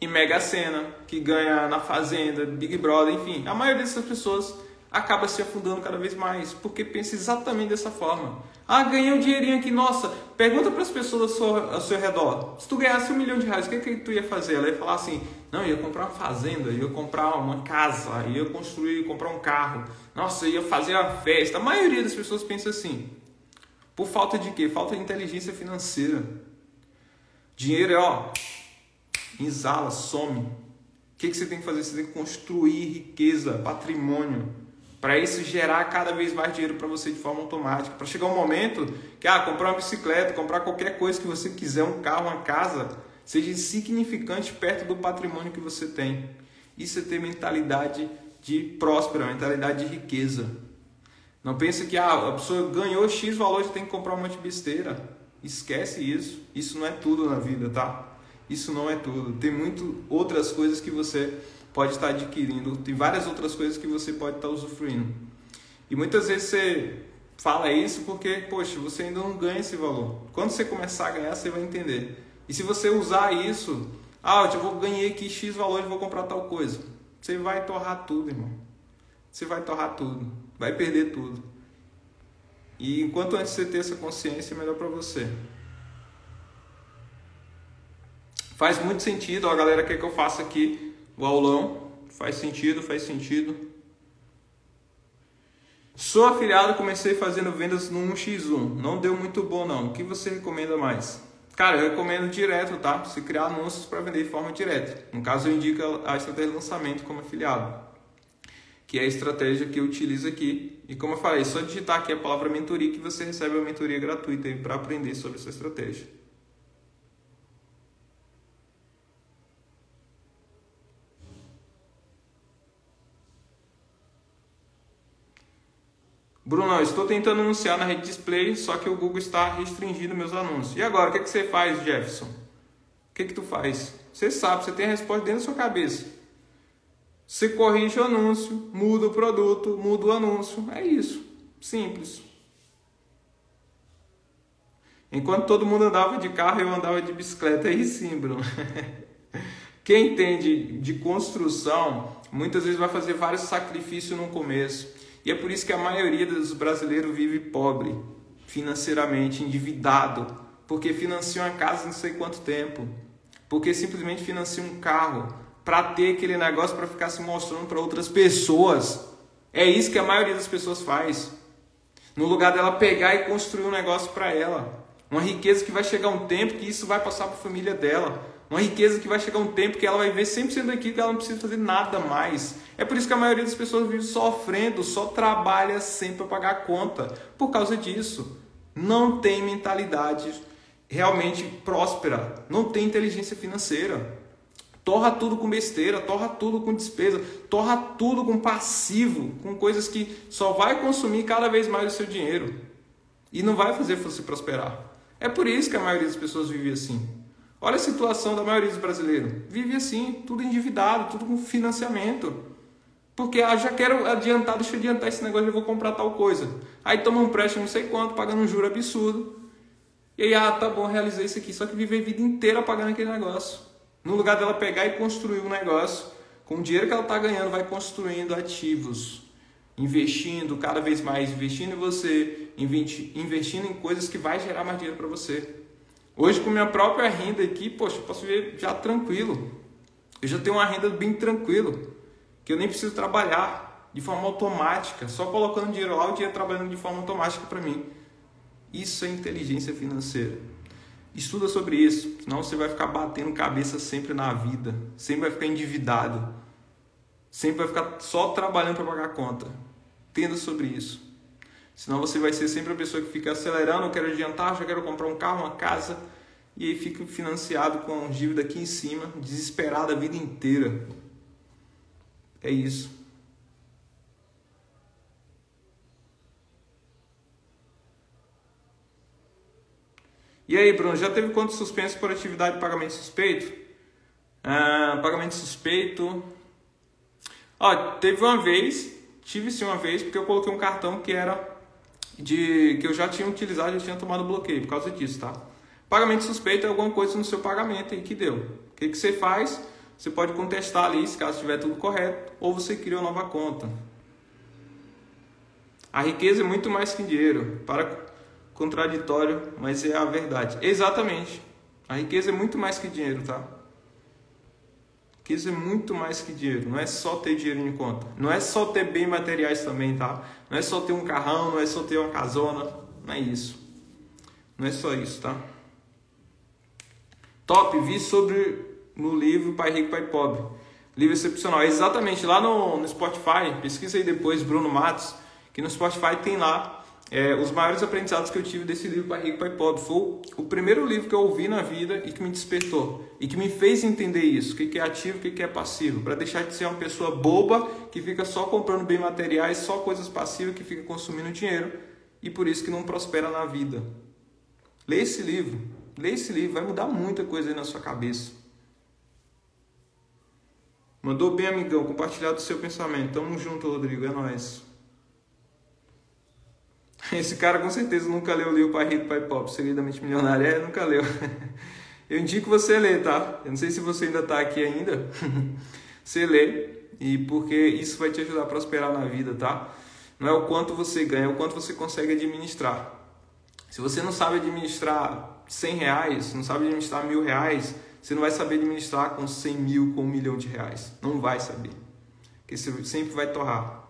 em Mega Sena, que ganha na Fazenda, Big Brother, enfim, a maioria dessas pessoas acaba se afundando cada vez mais, porque pensa exatamente dessa forma. Ah, ganhei um dinheirinho aqui, nossa. Pergunta para as pessoas ao seu, ao seu redor. Se tu ganhasse um milhão de reais, o que, que tu ia fazer? Ela ia falar assim: não, ia comprar uma fazenda, ia comprar uma casa, ia construir, comprar um carro. Nossa, ia fazer uma festa. A maioria das pessoas pensa assim. Por falta de quê? Falta de inteligência financeira. Dinheiro é, ó, exala, some. O que, que você tem que fazer? Você tem que construir riqueza, patrimônio para isso gerar cada vez mais dinheiro para você de forma automática. Para chegar um momento que, ah, comprar uma bicicleta, comprar qualquer coisa que você quiser, um carro, uma casa, seja insignificante perto do patrimônio que você tem. Isso é ter mentalidade de próspera, mentalidade de riqueza. Não pense que ah, a pessoa ganhou X valor e tem que comprar um monte de besteira. Esquece isso. Isso não é tudo na vida, tá? Isso não é tudo. Tem muito outras coisas que você pode estar adquirindo, tem várias outras coisas que você pode estar usufruindo. E muitas vezes você fala isso porque, poxa, você ainda não ganha esse valor. Quando você começar a ganhar, você vai entender. E se você usar isso, ah, eu vou ganhar aqui X valor e vou comprar tal coisa. Você vai torrar tudo, irmão. Você vai torrar tudo. Vai perder tudo. E enquanto antes você ter essa consciência, é melhor para você. Faz muito sentido, ó, a galera quer que eu faça aqui o aulão. Faz sentido, faz sentido. Sou afiliado, comecei fazendo vendas no 1x1. Não deu muito bom não. O que você recomenda mais? Cara, eu recomendo direto, tá? Você criar anúncios para vender de forma direta. No caso, eu indico a estratégia de lançamento como afiliado, que é a estratégia que eu utilizo aqui. E como eu falei, é só digitar aqui a palavra mentoria que você recebe uma mentoria gratuita para aprender sobre essa estratégia. Bruno, estou tentando anunciar na rede display, só que o Google está restringindo meus anúncios. E agora, o que, é que você faz, Jefferson? O que, é que tu faz? Você sabe, você tem a resposta dentro da sua cabeça. Você corrige o anúncio, muda o produto, muda o anúncio. É isso. Simples. Enquanto todo mundo andava de carro, eu andava de bicicleta. Aí sim, Bruno. (laughs) Quem entende de construção, muitas vezes vai fazer vários sacrifícios no começo e é por isso que a maioria dos brasileiros vive pobre, financeiramente, endividado, porque financia uma casa não sei quanto tempo, porque simplesmente financia um carro para ter aquele negócio para ficar se mostrando para outras pessoas. É isso que a maioria das pessoas faz. No lugar dela pegar e construir um negócio para ela, uma riqueza que vai chegar um tempo que isso vai passar para a família dela, uma riqueza que vai chegar um tempo que ela vai ver 100% daquilo que ela não precisa fazer nada mais. É por isso que a maioria das pessoas vive sofrendo, só trabalha sempre para pagar a conta. Por causa disso. Não tem mentalidade realmente próspera. Não tem inteligência financeira. Torra tudo com besteira, torra tudo com despesa, torra tudo com passivo, com coisas que só vai consumir cada vez mais o seu dinheiro. E não vai fazer você prosperar. É por isso que a maioria das pessoas vive assim. Olha a situação da maioria dos brasileiros. Vive assim, tudo endividado, tudo com financiamento. Porque ah, já quero adiantar, deixa eu adiantar esse negócio, eu vou comprar tal coisa. Aí toma um empréstimo não sei quanto, pagando um juro absurdo. E aí, ah, tá bom, realizei isso aqui. Só que viver a vida inteira pagando aquele negócio. No lugar dela pegar e construir um negócio, com o dinheiro que ela está ganhando, vai construindo ativos. Investindo cada vez mais, investindo em você, investindo em coisas que vai gerar mais dinheiro para você. Hoje, com minha própria renda aqui, poxa, eu posso viver já tranquilo. Eu já tenho uma renda bem tranquilo que eu nem preciso trabalhar de forma automática, só colocando dinheiro lá, o dinheiro trabalhando de forma automática para mim. Isso é inteligência financeira. Estuda sobre isso, senão você vai ficar batendo cabeça sempre na vida, sempre vai ficar endividado, sempre vai ficar só trabalhando para pagar conta. Entenda sobre isso. Senão você vai ser sempre a pessoa que fica acelerando, eu quero adiantar, já quero comprar um carro, uma casa, e aí fica financiado com dívida aqui em cima, desesperado a vida inteira. É isso. E aí, Bruno, já teve quanto suspenso por atividade de pagamento suspeito? Ah, pagamento suspeito. Ó, teve uma vez, tive sim uma vez, porque eu coloquei um cartão que era de que eu já tinha utilizado, já tinha tomado bloqueio por causa disso, tá? Pagamento suspeito é alguma coisa no seu pagamento aí que deu. O que, que você faz? Você pode contestar ali se caso estiver tudo correto, ou você cria uma nova conta. A riqueza é muito mais que dinheiro. Para contraditório, mas é a verdade. Exatamente. A riqueza é muito mais que dinheiro, tá? Riqueza é muito mais que dinheiro. Não é só ter dinheiro em conta. Não é só ter bens materiais também, tá? Não é só ter um carrão, não é só ter uma casona. Não é isso. Não é só isso, tá? Top, vi sobre no livro Pai Rico, Pai Pobre. Livro excepcional. É exatamente lá no, no Spotify, pesquisa aí depois, Bruno Matos, que no Spotify tem lá é, os maiores aprendizados que eu tive desse livro Pai Rico, Pai Pobre. Foi o primeiro livro que eu ouvi na vida e que me despertou. E que me fez entender isso, o que é ativo o que é passivo. Para deixar de ser uma pessoa boba que fica só comprando bem materiais, só coisas passivas, que fica consumindo dinheiro e por isso que não prospera na vida. Lê esse livro. Lê esse livro, vai mudar muita coisa aí na sua cabeça. Mandou bem, amigão, compartilhado o seu pensamento. Tamo junto, Rodrigo, é nóis. (laughs) Esse cara com certeza nunca leu o livro Pai Rico, Pai Pobre, Seguidamente Milionário. É, nunca leu. (laughs) Eu indico você ler, tá? Eu não sei se você ainda tá aqui ainda. (laughs) Você lê, e porque isso vai te ajudar a prosperar na vida, tá? Não é o quanto você ganha, é o quanto você consegue administrar. Se você não sabe administrar 100 reais, não sabe administrar mil reais, você não vai saber administrar com 100 mil, com um milhão de reais. Não vai saber. Porque você sempre vai torrar.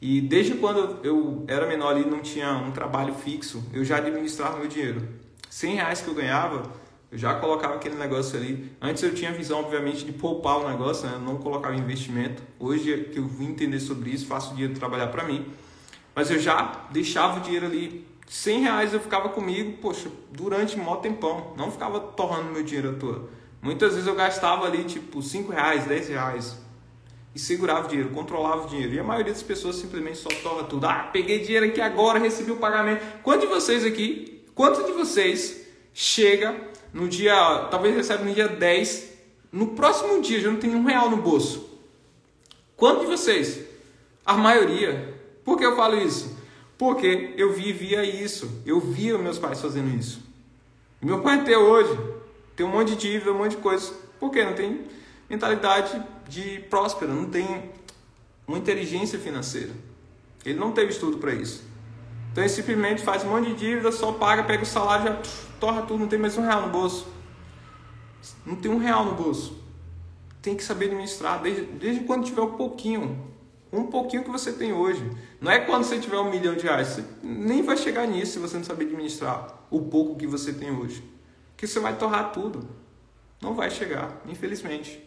E desde quando eu era menor ali, não tinha um trabalho fixo, eu já administrava meu dinheiro. 100 reais que eu ganhava, eu já colocava aquele negócio ali. Antes eu tinha a visão, obviamente, de poupar o negócio, né? eu não colocava investimento. Hoje que eu vim entender sobre isso, faço o dinheiro trabalhar para mim. Mas eu já deixava o dinheiro ali. 100 reais eu ficava comigo, poxa, durante maior tempão. Não ficava torrando meu dinheiro à toa. Muitas vezes eu gastava ali tipo 5 reais, 10 reais. E segurava o dinheiro, controlava o dinheiro. E a maioria das pessoas simplesmente só torna tudo. Ah, peguei dinheiro aqui agora, recebi o pagamento. Quantos de vocês aqui, quantos de vocês chega no dia, talvez recebe no dia 10, no próximo dia já não tem um real no bolso? Quantos de vocês? A maioria. Por que eu falo isso? Porque eu vivia isso. Eu via meus pais fazendo isso. Meu pai até hoje tem um monte de dívida, um monte de coisa. Por quê? Não tem mentalidade de próspera, não tem uma inteligência financeira. Ele não teve estudo para isso. Então ele simplesmente faz um monte de dívida, só paga, pega o salário, já torra tudo, não tem mais um real no bolso. Não tem um real no bolso. Tem que saber administrar, desde, desde quando tiver um pouquinho. Um pouquinho que você tem hoje. Não é quando você tiver um milhão de reais. Você nem vai chegar nisso se você não saber administrar o pouco que você tem hoje que você vai torrar tudo. Não vai chegar, infelizmente.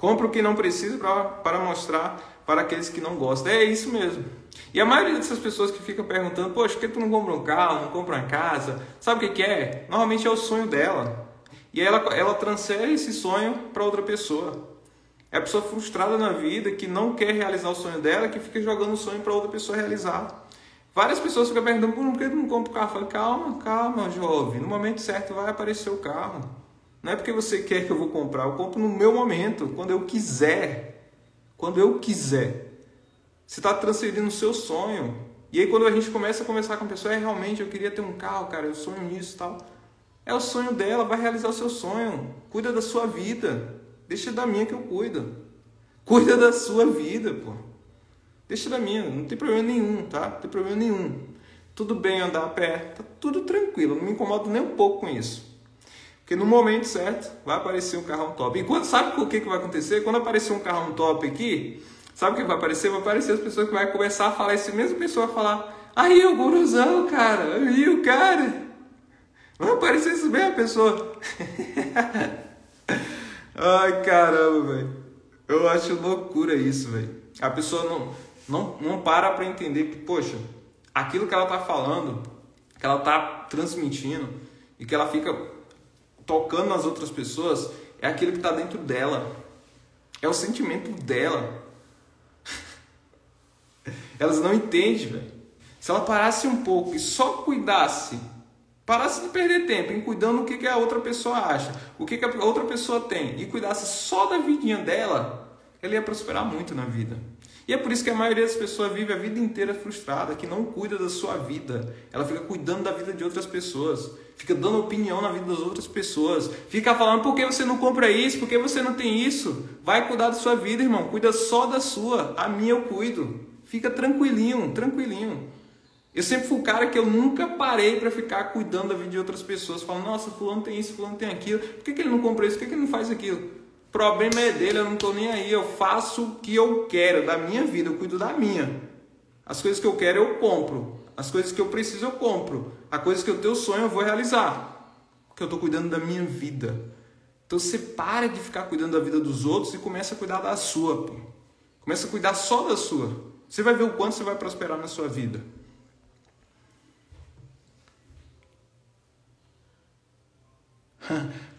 Compra o que não precisa para mostrar para aqueles que não gostam. É isso mesmo. E a maioria dessas pessoas que ficam perguntando, poxa, por que tu não compra um carro, não compra uma casa? Sabe o que, que é? Normalmente é o sonho dela. E ela, ela transfere esse sonho para outra pessoa. É a pessoa frustrada na vida que não quer realizar o sonho dela, que fica jogando o sonho para outra pessoa realizar. Várias pessoas ficam perguntando por que não compra o carro. Eu falo, calma, calma, jovem. No momento certo vai aparecer o carro. Não é porque você quer que eu vou comprar, eu compro no meu momento, quando eu quiser. Quando eu quiser. Você está transferindo o seu sonho. E aí quando a gente começa a conversar com a pessoa, é realmente, eu queria ter um carro, cara, eu sonho nisso e tal. É o sonho dela, vai realizar o seu sonho. Cuida da sua vida. Deixa da minha que eu cuido. Cuida da sua vida, pô. Deixa da minha, não tem problema nenhum, tá? Não tem problema nenhum. Tudo bem andar a pé, tá tudo tranquilo, não me incomodo nem um pouco com isso. Porque no momento certo vai aparecer um carrão top. E quando, sabe o que, que vai acontecer? Quando aparecer um carrão top aqui, sabe o que vai aparecer? Vai aparecer as pessoas que vai começar a falar, essa mesma pessoa vai falar, aí o guruzão, cara, aí o cara. Vai aparecer isso mesmo, pessoa. (laughs) Ai, caramba, velho. Eu acho loucura isso, velho. A pessoa não não, não para para entender que, poxa, aquilo que ela está falando, que ela está transmitindo e que ela fica tocando nas outras pessoas, é aquilo que está dentro dela. É o sentimento dela. (laughs) Elas não entendem, velho. Se ela parasse um pouco e só cuidasse, parasse de perder tempo em cuidando do que, que a outra pessoa acha, o que, que a outra pessoa tem, e cuidasse só da vidinha dela, ela ia prosperar muito na vida. E é por isso que a maioria das pessoas vive a vida inteira frustrada, que não cuida da sua vida. Ela fica cuidando da vida de outras pessoas, fica dando opinião na vida das outras pessoas, fica falando por que você não compra isso, por que você não tem isso. Vai cuidar da sua vida, irmão, cuida só da sua. A minha eu cuido. Fica tranquilinho, tranquilinho. Eu sempre fui o cara que eu nunca parei para ficar cuidando da vida de outras pessoas, falando, nossa, fulano tem isso, fulano tem aquilo, por que, que ele não compra isso, por que, que ele não faz aquilo? O problema é dele, eu não estou nem aí. Eu faço o que eu quero da minha vida, eu cuido da minha. As coisas que eu quero eu compro. As coisas que eu preciso eu compro. As coisas que eu tenho sonho eu vou realizar. Porque eu estou cuidando da minha vida. Então você para de ficar cuidando da vida dos outros e começa a cuidar da sua. Pô. Começa a cuidar só da sua. Você vai ver o quanto você vai prosperar na sua vida.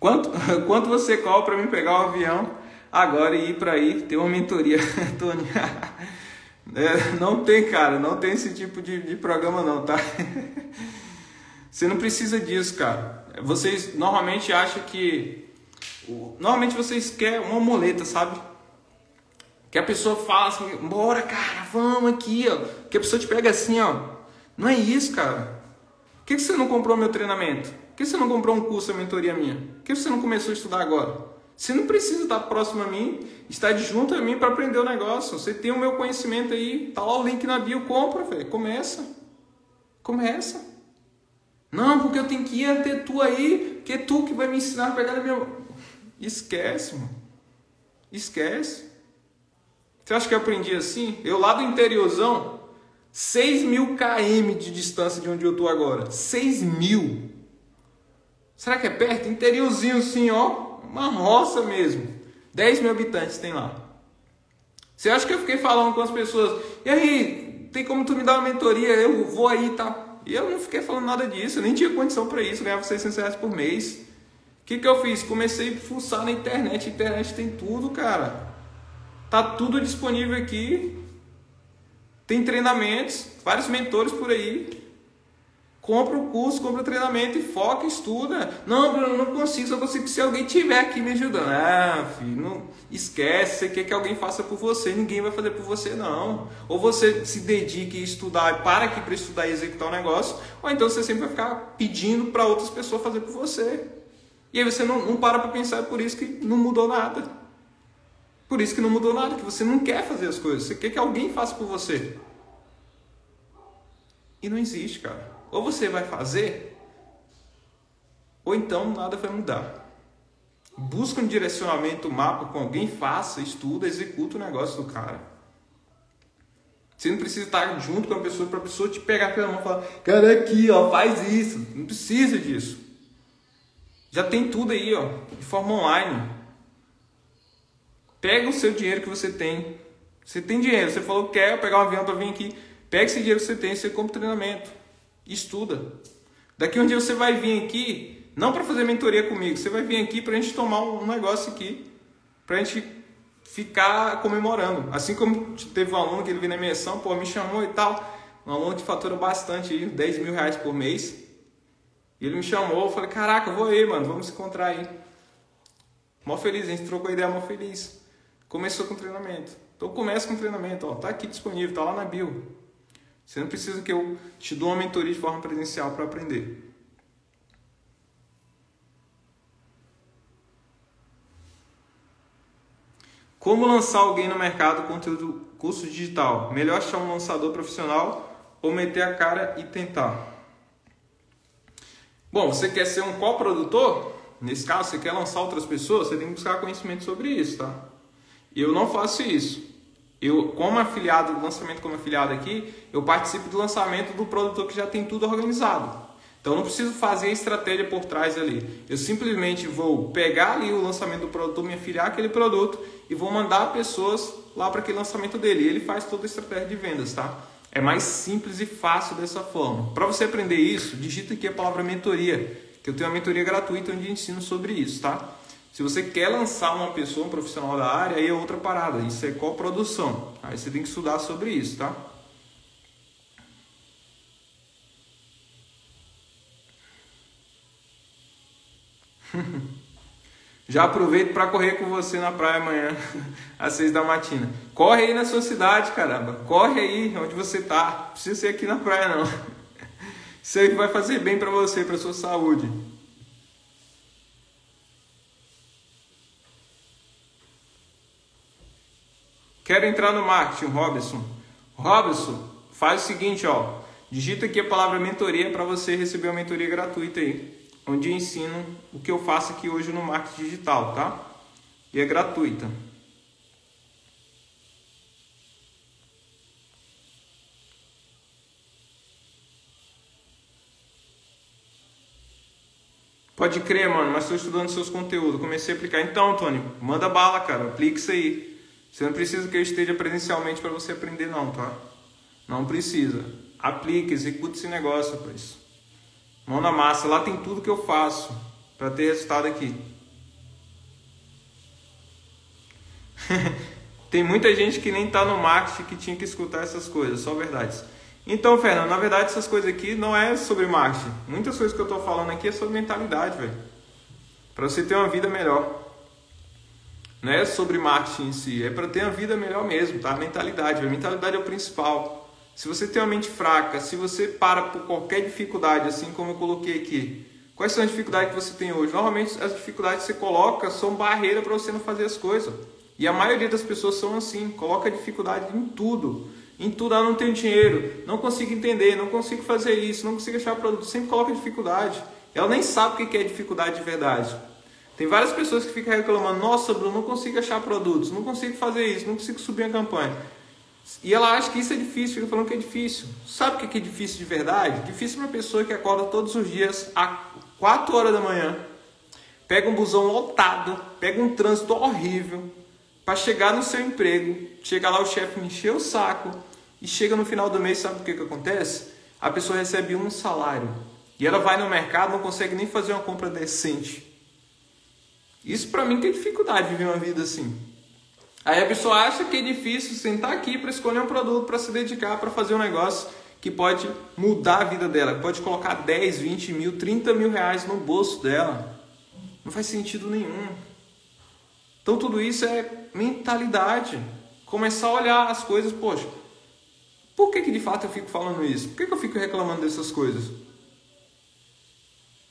Quanto, (laughs) quanto você cobra para mim pegar o um avião agora e ir para aí ter uma mentoria, (laughs) Tony? (laughs) É, não tem, cara, não tem esse tipo de, de programa não, tá? Você não precisa disso, cara. Vocês normalmente acham que. Normalmente vocês querem uma moleta, sabe? Que a pessoa fala assim, bora, cara, vamos aqui, ó. Que a pessoa te pega assim, ó. Não é isso, cara. Por que você não comprou meu treinamento? Que você não comprou um curso, a mentoria minha? Por que você não começou a estudar agora? Você não precisa estar próximo a mim, estar junto a mim para aprender o negócio. Você tem o meu conhecimento aí, tá lá o link na bio, compra, velho. Começa. Começa. Não, porque eu tenho que ir até tu aí, que é tu que vai me ensinar a pegar a minha. Esquece, mano. Esquece. Você acha que eu aprendi assim? Eu lá do interiorzão, 6 mil km de distância de onde eu tô agora. 6 mil. Será que é perto? Interiorzinho assim, ó. Uma roça mesmo. 10 mil habitantes tem lá. Você acha que eu fiquei falando com as pessoas? E aí, tem como tu me dar uma mentoria? Eu vou aí, tá? E eu não fiquei falando nada disso. Eu nem tinha condição para isso. Ganhava 600 reais por mês. O que, que eu fiz? Comecei a fuçar na internet. A internet tem tudo, cara. Tá tudo disponível aqui. Tem treinamentos, vários mentores por aí. Compra o curso, compra o treinamento e foca, estuda. Não, Bruno, não consigo, só consigo se alguém tiver aqui me ajudando. Ah, filho, não esquece, você quer que alguém faça por você, ninguém vai fazer por você não. Ou você se dedique a estudar, para aqui para estudar e executar o negócio, ou então você sempre vai ficar pedindo para outras pessoas fazer por você. E aí você não, não para para pensar, é por isso que não mudou nada. Por isso que não mudou nada, que você não quer fazer as coisas, você quer que alguém faça por você. E não existe, cara. Ou você vai fazer, ou então nada vai mudar. Busca um direcionamento, um mapa com alguém, faça, estuda, executa o negócio do cara. Você não precisa estar junto com a pessoa para a pessoa te pegar pela mão e falar, cara, aqui, ó, faz isso. Não precisa disso. Já tem tudo aí, ó, de forma online. Pega o seu dinheiro que você tem. Você tem dinheiro, você falou que quer pegar um avião para vir aqui. Pega esse dinheiro que você tem, você compra treinamento. Estuda. Daqui um dia você vai vir aqui, não para fazer mentoria comigo, você vai vir aqui para a gente tomar um negócio aqui, para a gente ficar comemorando. Assim como teve um aluno que ele veio na minha ação, pô, me chamou e tal, um aluno que fatura bastante, 10 mil reais por mês. E ele me chamou, eu falei, caraca, vou aí, mano, vamos se encontrar aí. Mó feliz, a gente trocou ideia mó feliz. Começou com treinamento. Então começa com treinamento, ó, tá aqui disponível, tá lá na bio. Você não precisa que eu te dou uma mentoria de forma presencial para aprender. Como lançar alguém no mercado conteúdo curso digital? Melhor achar um lançador profissional ou meter a cara e tentar? Bom, você quer ser um coprodutor? Nesse caso, você quer lançar outras pessoas? Você tem que buscar conhecimento sobre isso, tá? Eu não faço isso. Eu, como afiliado, lançamento como afiliado aqui, eu participo do lançamento do produtor que já tem tudo organizado. Então não preciso fazer a estratégia por trás ali. Eu simplesmente vou pegar ali o lançamento do produtor, me afiliar aquele produto e vou mandar pessoas lá para aquele lançamento dele. Ele faz toda a estratégia de vendas, tá? É mais simples e fácil dessa forma. Para você aprender isso, digita aqui a palavra mentoria, que eu tenho uma mentoria gratuita onde ensino sobre isso, tá? Se você quer lançar uma pessoa, um profissional da área, aí é outra parada. Isso é coprodução. Aí você tem que estudar sobre isso, tá? (laughs) Já aproveito para correr com você na praia amanhã, (laughs) às seis da matina. Corre aí na sua cidade, caramba. Corre aí onde você tá. Não precisa ser aqui na praia, não. (laughs) Isso aí vai fazer bem para você, para sua saúde. Quero entrar no marketing, Robson. Robson, faz o seguinte, ó. Digita aqui a palavra mentoria para você receber uma mentoria gratuita aí, onde eu ensino o que eu faço aqui hoje no marketing digital, tá? E é gratuita. Pode crer, mano, mas estou estudando seus conteúdos. Comecei a aplicar. Então, Tony, manda bala, cara. Aplique isso aí. Você não precisa que eu esteja presencialmente para você aprender, não, tá? Não precisa. Aplique, execute esse negócio, pois. Mão na massa, lá tem tudo que eu faço para ter resultado aqui. (laughs) tem muita gente que nem está no marketing que tinha que escutar essas coisas, só verdades. Então, Fernando, na verdade essas coisas aqui não é sobre marketing. Muitas coisas que eu estou falando aqui é sobre mentalidade, velho. Para você ter uma vida melhor. É sobre marketing em si, é para ter uma vida melhor mesmo, tá? Mentalidade, a mentalidade é o principal. Se você tem uma mente fraca, se você para por qualquer dificuldade, assim como eu coloquei aqui, quais são as dificuldades que você tem hoje? Normalmente as dificuldades que você coloca são barreira para você não fazer as coisas. E a maioria das pessoas são assim, coloca dificuldade em tudo. Em tudo, ah, não tenho dinheiro, não consigo entender, não consigo fazer isso, não consigo achar produto, sempre coloca dificuldade. Ela nem sabe o que é dificuldade de verdade. Tem várias pessoas que ficam reclamando: Nossa, Bruno, não consigo achar produtos, não consigo fazer isso, não consigo subir a campanha. E ela acha que isso é difícil, fica falando que é difícil. Sabe o que é difícil de verdade? Difícil para uma pessoa que acorda todos os dias às 4 horas da manhã, pega um busão lotado, pega um trânsito horrível, para chegar no seu emprego, chega lá o chefe encher o saco e chega no final do mês, sabe o que, que acontece? A pessoa recebe um salário e ela vai no mercado não consegue nem fazer uma compra decente. Isso para mim tem dificuldade de viver uma vida assim. Aí a pessoa acha que é difícil sentar aqui para escolher um produto, para se dedicar, para fazer um negócio que pode mudar a vida dela, pode colocar 10, 20 mil, 30 mil reais no bolso dela. Não faz sentido nenhum. Então tudo isso é mentalidade. Começar a olhar as coisas, poxa, por que, que de fato eu fico falando isso? Por que, que eu fico reclamando dessas coisas?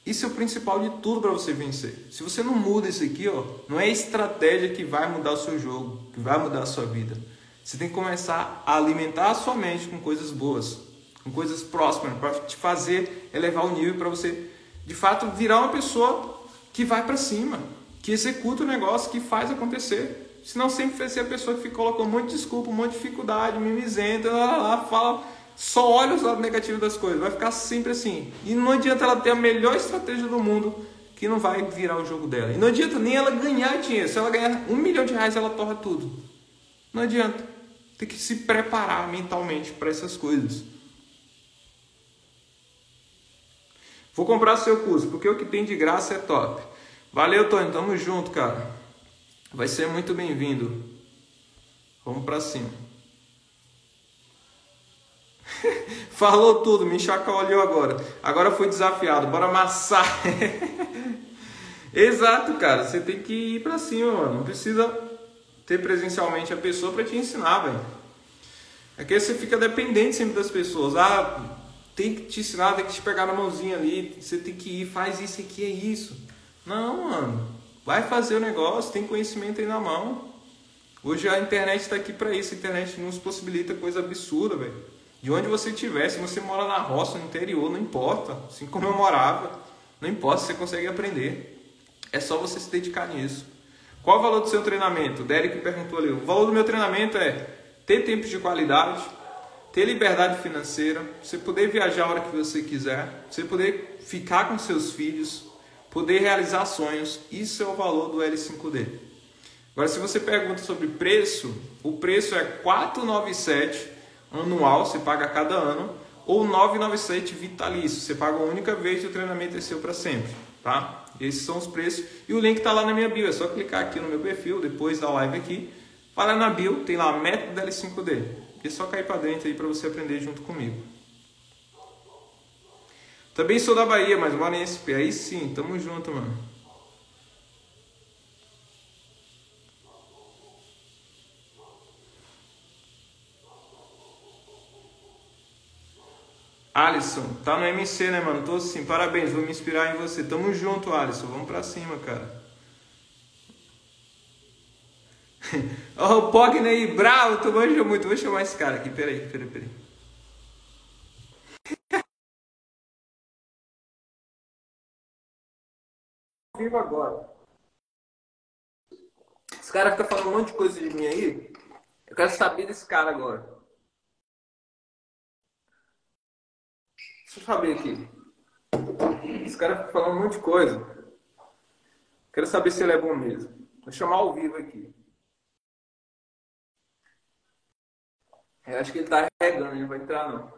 Isso é o principal de tudo para você vencer. Se você não muda isso aqui, ó, não é estratégia que vai mudar o seu jogo, que vai mudar a sua vida. Você tem que começar a alimentar a sua mente com coisas boas, com coisas próximas, para te fazer elevar o nível para você, de fato, virar uma pessoa que vai para cima, que executa o negócio, que faz acontecer. Senão sempre vai ser a pessoa que colocando um monte de desculpa, um monte de dificuldade, mimizenta, lá, lá, lá, fala só olha os lados negativos das coisas, vai ficar sempre assim. E não adianta ela ter a melhor estratégia do mundo que não vai virar o jogo dela. E não adianta nem ela ganhar dinheiro. Se ela ganhar um milhão de reais, ela torra tudo. Não adianta. Tem que se preparar mentalmente para essas coisas. Vou comprar seu curso, porque o que tem de graça é top. Valeu, Tony. Tamo junto, cara. Vai ser muito bem-vindo. Vamos para cima. (laughs) Falou tudo, me chacoalhou agora. Agora foi desafiado, bora amassar. (laughs) Exato, cara. Você tem que ir pra cima, mano. Não precisa ter presencialmente a pessoa para te ensinar, velho. É que você fica dependente sempre das pessoas. Ah, tem que te ensinar, tem que te pegar na mãozinha ali. Você tem que ir, faz isso aqui, é isso. Não, mano. Vai fazer o negócio, tem conhecimento aí na mão. Hoje a internet está aqui para isso. A internet nos possibilita coisa absurda, velho. De onde você estiver, se você mora na roça, no interior, não importa. Assim como eu morava, não importa, você consegue aprender. É só você se dedicar nisso. Qual o valor do seu treinamento? O Derek perguntou ali. O valor do meu treinamento é ter tempo de qualidade, ter liberdade financeira, você poder viajar a hora que você quiser, você poder ficar com seus filhos, poder realizar sonhos. Isso é o valor do L5D. Agora, se você pergunta sobre preço, o preço é 497 anual, você paga cada ano, ou 997 vitalício, você paga uma única vez e o treinamento é seu para sempre, tá? Esses são os preços e o link está lá na minha bio, é só clicar aqui no meu perfil, depois da live aqui, lá na bio, tem lá método L5D, é só cair para dentro aí para você aprender junto comigo. Também sou da Bahia, mas moro em SP, aí sim, tamo junto, mano. Alisson, tá no MC, né, mano? Tô assim, parabéns, vou me inspirar em você. Tamo junto, Alisson, vamos pra cima, cara. (laughs) Ó, o Pogner aí, bravo, tu manja muito. Vou chamar esse cara aqui, peraí, peraí, peraí. (laughs) Vivo agora. Esse cara fica falando um monte de coisa de mim aí. Eu quero saber desse cara agora. Deixa eu saber aqui. Esse cara fica falando um monte de coisa. Quero saber se ele é bom mesmo. Vou chamar ao vivo aqui. Eu acho que ele tá regando, ele não vai entrar não.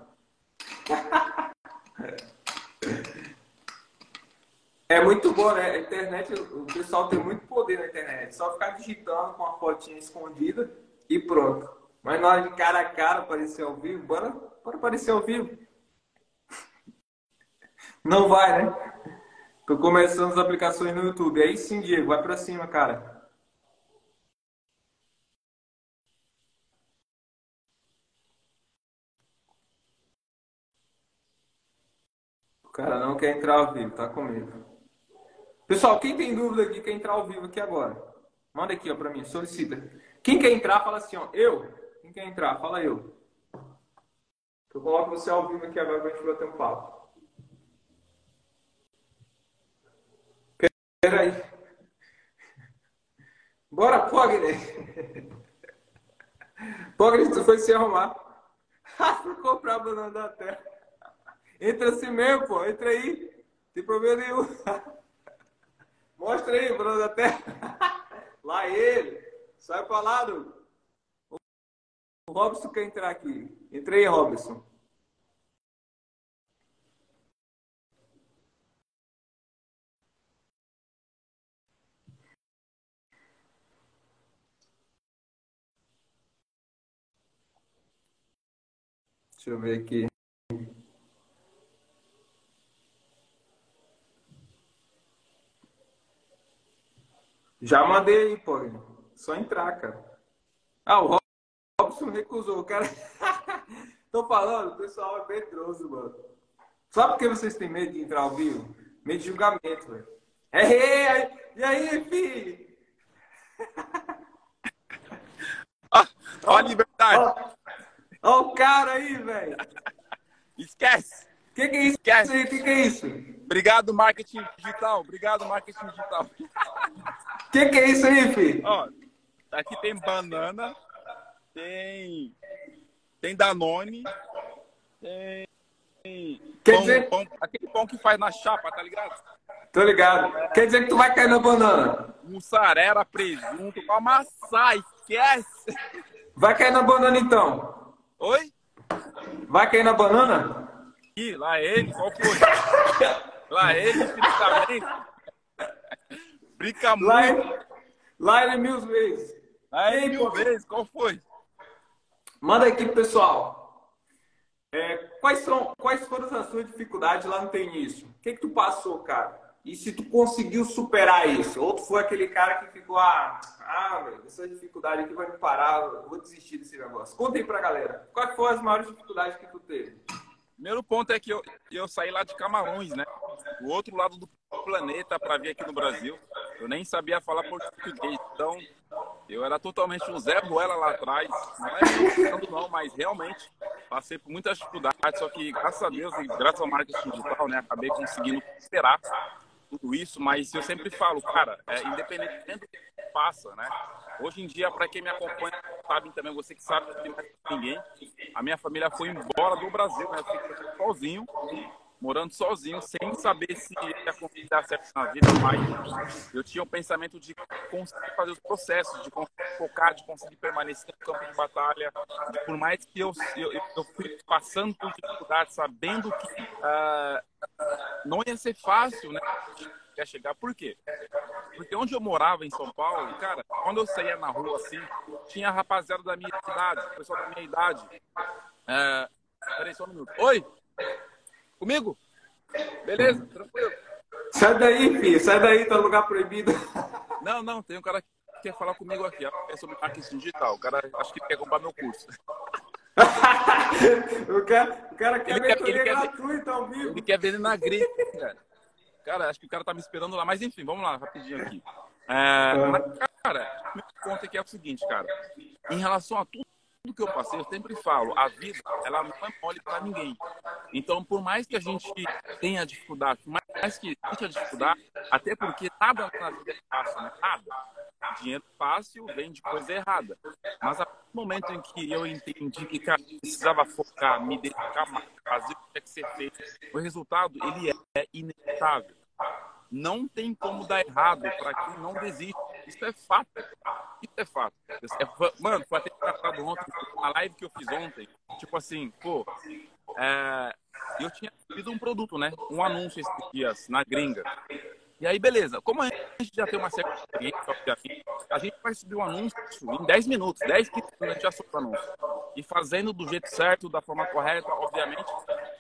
É muito bom, né? A internet, o pessoal tem muito poder na internet. Só ficar digitando com a fotinha escondida e pronto. Mas na hora de cara a cara aparecer ao vivo, bora, bora aparecer ao vivo. Não vai, né? Tô começando as aplicações no YouTube. Aí sim, Diego, vai pra cima, cara. O cara não quer entrar ao vivo, tá com medo. Pessoal, quem tem dúvida aqui quer entrar ao vivo aqui agora? Manda aqui, ó, pra mim, solicita. Quem quer entrar, fala assim, ó, eu. Quem quer entrar, fala eu. Eu coloco você ao vivo aqui agora pra gente bater um papo. Peraí. Bora, Pogner. Pogner, tu foi se arrumar. (laughs) Comprar a banana da terra. Entra assim mesmo, pô. Entra aí. Não tem problema nenhum. (laughs) Mostra aí, banana da terra. (laughs) Lá ele. Sai pra lá, do... O Robson quer entrar aqui. Entra aí, Robson. Deixa eu ver aqui. Já mandei aí, pô. Só entrar, cara. Ah, o Robson recusou. O cara. (laughs) Tô falando, o pessoal é medroso, mano. Sabe por que vocês têm medo de entrar ao vivo? Medo de julgamento, velho. É, e aí, filho? (laughs) Ó, a liberdade. Olha o cara aí, velho. Esquece. O que, que, é isso? Esquece. O que, que, é isso? Obrigado, marketing digital. Obrigado, marketing digital. O que, que, é isso aí, filho? Ó, aqui tem banana, tem, tem Danone, tem. Quer pão, dizer... pão, aquele pão que faz na chapa, tá ligado? Tô ligado. Quer dizer que tu vai cair na banana? Mussarela, presunto, pra amassar, esquece. Vai cair na banana então. Oi? Vai cair na banana? Ih, lá ele, qual foi? (laughs) lá ele, fisicamente. Brinca muito. Lá ele, lá ele mil vezes. Lá ele mil vezes, qual foi? Manda aqui pro pessoal. É, quais, são, quais foram as suas dificuldades lá no teu início? O que, que tu passou, cara? E se tu conseguiu superar isso? Ou tu foi aquele cara que ficou, ah, ah velho, essa dificuldade aqui vai me parar, vou desistir desse negócio. Conta aí pra galera. Quais foram as maiores dificuldades que tu teve? Primeiro ponto é que eu, eu saí lá de Camarões, né? Do outro lado do planeta para vir aqui no Brasil. Eu nem sabia falar português. Então, eu era totalmente um Zé Ruela lá atrás. Não é não, mas realmente passei por muitas dificuldades. Só que, graças a Deus e graças ao marketing digital, né? Acabei conseguindo superar tudo isso, mas eu sempre falo, cara, é, independente do que passa, né? Hoje em dia, para quem me acompanha, sabe também, você que sabe que mais ninguém, a minha família foi embora do Brasil, né? Eu fiquei sozinho, morando sozinho, sem saber se ia conseguir dar certo na vida, mas eu tinha o pensamento de conseguir fazer os processos, de conseguir focar, de conseguir permanecer no campo de batalha. Por mais que eu, eu, eu fui passando por dificuldades, sabendo que uh, não ia ser fácil, né? Quer chegar, por quê? Porque onde eu morava, em São Paulo, cara, quando eu saía na rua assim, tinha rapaziada da minha idade, pessoal da minha idade. É... Peraí só um minuto. Oi! Comigo? Beleza, tranquilo. Sai daí, filho, sai daí, tá no lugar proibido. (laughs) Não, não, tem um cara que quer falar comigo aqui, é sobre marketing digital. O cara acho que quer comprar meu curso. (laughs) o, cara, o cara quer mentoria gratuita ao vivo. Ele quer vender na gringa, cara. Cara, acho que o cara tá me esperando lá. Mas enfim, vamos lá, rapidinho aqui. É, mas, cara, ponto aqui é o seguinte, cara. Em relação a tudo tudo que eu passei, eu sempre falo, a vida, ela não é mole para ninguém. Então, por mais que a gente tenha dificuldade, por mais que tenha dificuldade, até porque nada na vida é fácil, né? Nada. Dinheiro fácil vem de coisa errada. Mas a momento em que eu entendi que cara, precisava focar, me dedicar mais, fazer o que tinha que ser feito, o resultado, ele é inevitável. Não tem como dar errado para quem não desiste. Isso é fato. Isso é fato. Mano, foi até engraçado ontem, a live que eu fiz ontem. Tipo assim, pô, é, eu tinha feito um produto, né? Um anúncio esses dias na gringa. E aí, beleza. Como a gente já tem uma certa experiência, a gente vai subir um anúncio em 10 minutos, 10, 15 minutos, a gente já sobe o anúncio. E fazendo do jeito certo, da forma correta, obviamente,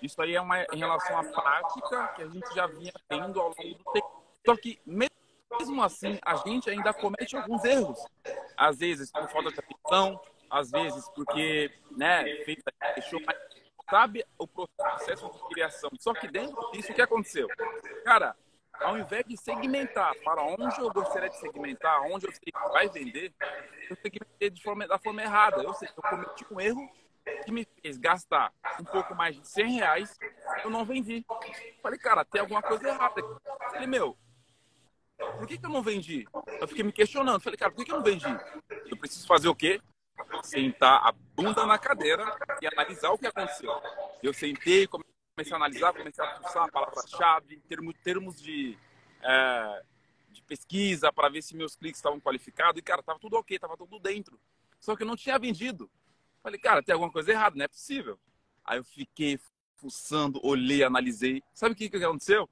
isso aí é uma em relação à prática que a gente já vinha tendo ao longo do tempo. Só que, mesmo assim, a gente ainda comete alguns erros. Às vezes por falta de atenção, às vezes porque, né, feita, deixou mais sabe o processo de criação. Só que dentro disso, o que aconteceu? Cara, ao invés de segmentar para onde eu gostaria de segmentar, onde eu sei que vai vender, eu segmentei de forma, da forma errada. Eu, sei, eu cometi um erro que me fez gastar um pouco mais de 100 reais, eu não vendi. Falei, cara, tem alguma coisa errada. Falei, meu, por que, que eu não vendi? Eu fiquei me questionando. Falei, cara, por que, que eu não vendi? Eu preciso fazer o quê? Sentar a bunda na cadeira e analisar o que aconteceu. Eu sentei, comecei a analisar, comecei a pulsar a palavra-chave, termos, termos de, é, de pesquisa para ver se meus cliques estavam qualificados. E, cara, tava tudo ok, tava tudo dentro. Só que eu não tinha vendido. Falei, cara, tem alguma coisa errada, não é possível. Aí eu fiquei fuçando, olhei, analisei. Sabe o que, que aconteceu?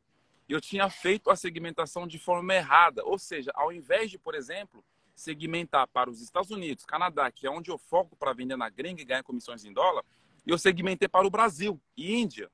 Eu tinha feito a segmentação de forma errada. Ou seja, ao invés de, por exemplo, segmentar para os Estados Unidos, Canadá, que é onde eu foco para vender na gringa e ganhar comissões em dólar, eu segmentei para o Brasil e Índia.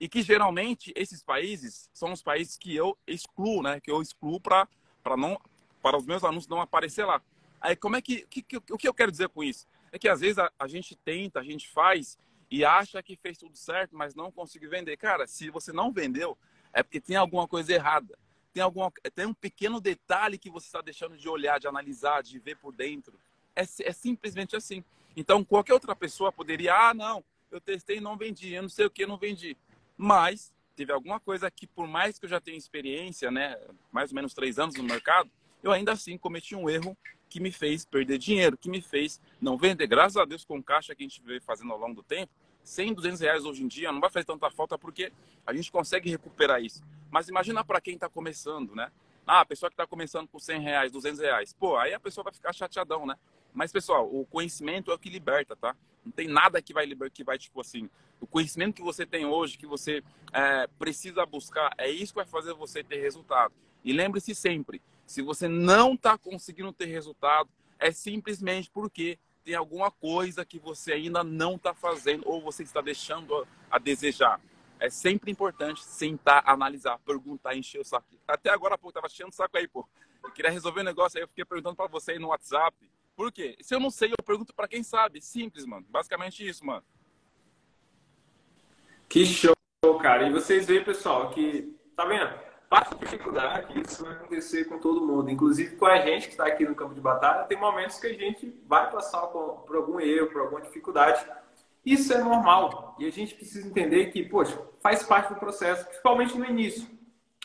E que geralmente esses países são os países que eu excluo, né? Que eu excluo para não para os meus alunos não aparecer lá. Aí como é que, que, que, o que eu quero dizer com isso? É que às vezes a, a gente tenta, a gente faz e acha que fez tudo certo, mas não consegue vender. Cara, se você não vendeu, é porque tem alguma coisa errada. Tem, alguma, tem um pequeno detalhe que você está deixando de olhar, de analisar, de ver por dentro. É, é simplesmente assim. Então, qualquer outra pessoa poderia, ah, não, eu testei e não vendi, eu não sei o que, não vendi. Mas teve alguma coisa que, por mais que eu já tenha experiência, né, mais ou menos três anos no mercado, eu ainda assim cometi um erro que me fez perder dinheiro, que me fez não vender. Graças a Deus, com caixa que a gente veio fazendo ao longo do tempo, 100, 200 reais hoje em dia não vai fazer tanta falta porque a gente consegue recuperar isso. Mas imagina para quem está começando, né? Ah, a pessoa que está começando com 100 reais, 200 reais. Pô, aí a pessoa vai ficar chateadão, né? Mas, pessoal, o conhecimento é o que liberta, tá? Não tem nada que vai, que vai tipo assim, o conhecimento que você tem hoje, que você é, precisa buscar, é isso que vai fazer você ter resultado. E lembre-se sempre, se você não está conseguindo ter resultado, é simplesmente porque tem alguma coisa que você ainda não está fazendo ou você está deixando a desejar. É sempre importante sentar, analisar, perguntar, encher o saco. Até agora, pô, tava enchendo o saco aí, pô. Eu queria resolver um negócio aí, eu fiquei perguntando para você aí no WhatsApp. Por quê? Se eu não sei, eu pergunto para quem sabe. Simples, mano. Basicamente isso, mano. Que show, cara. E vocês veem, pessoal, que tá vendo? Passa dificuldade, isso vai acontecer com todo mundo, inclusive com a gente que está aqui no campo de batalha. Tem momentos que a gente vai passar por algum erro, por alguma dificuldade. Isso é normal e a gente precisa entender que, poxa, faz parte do processo, principalmente no início.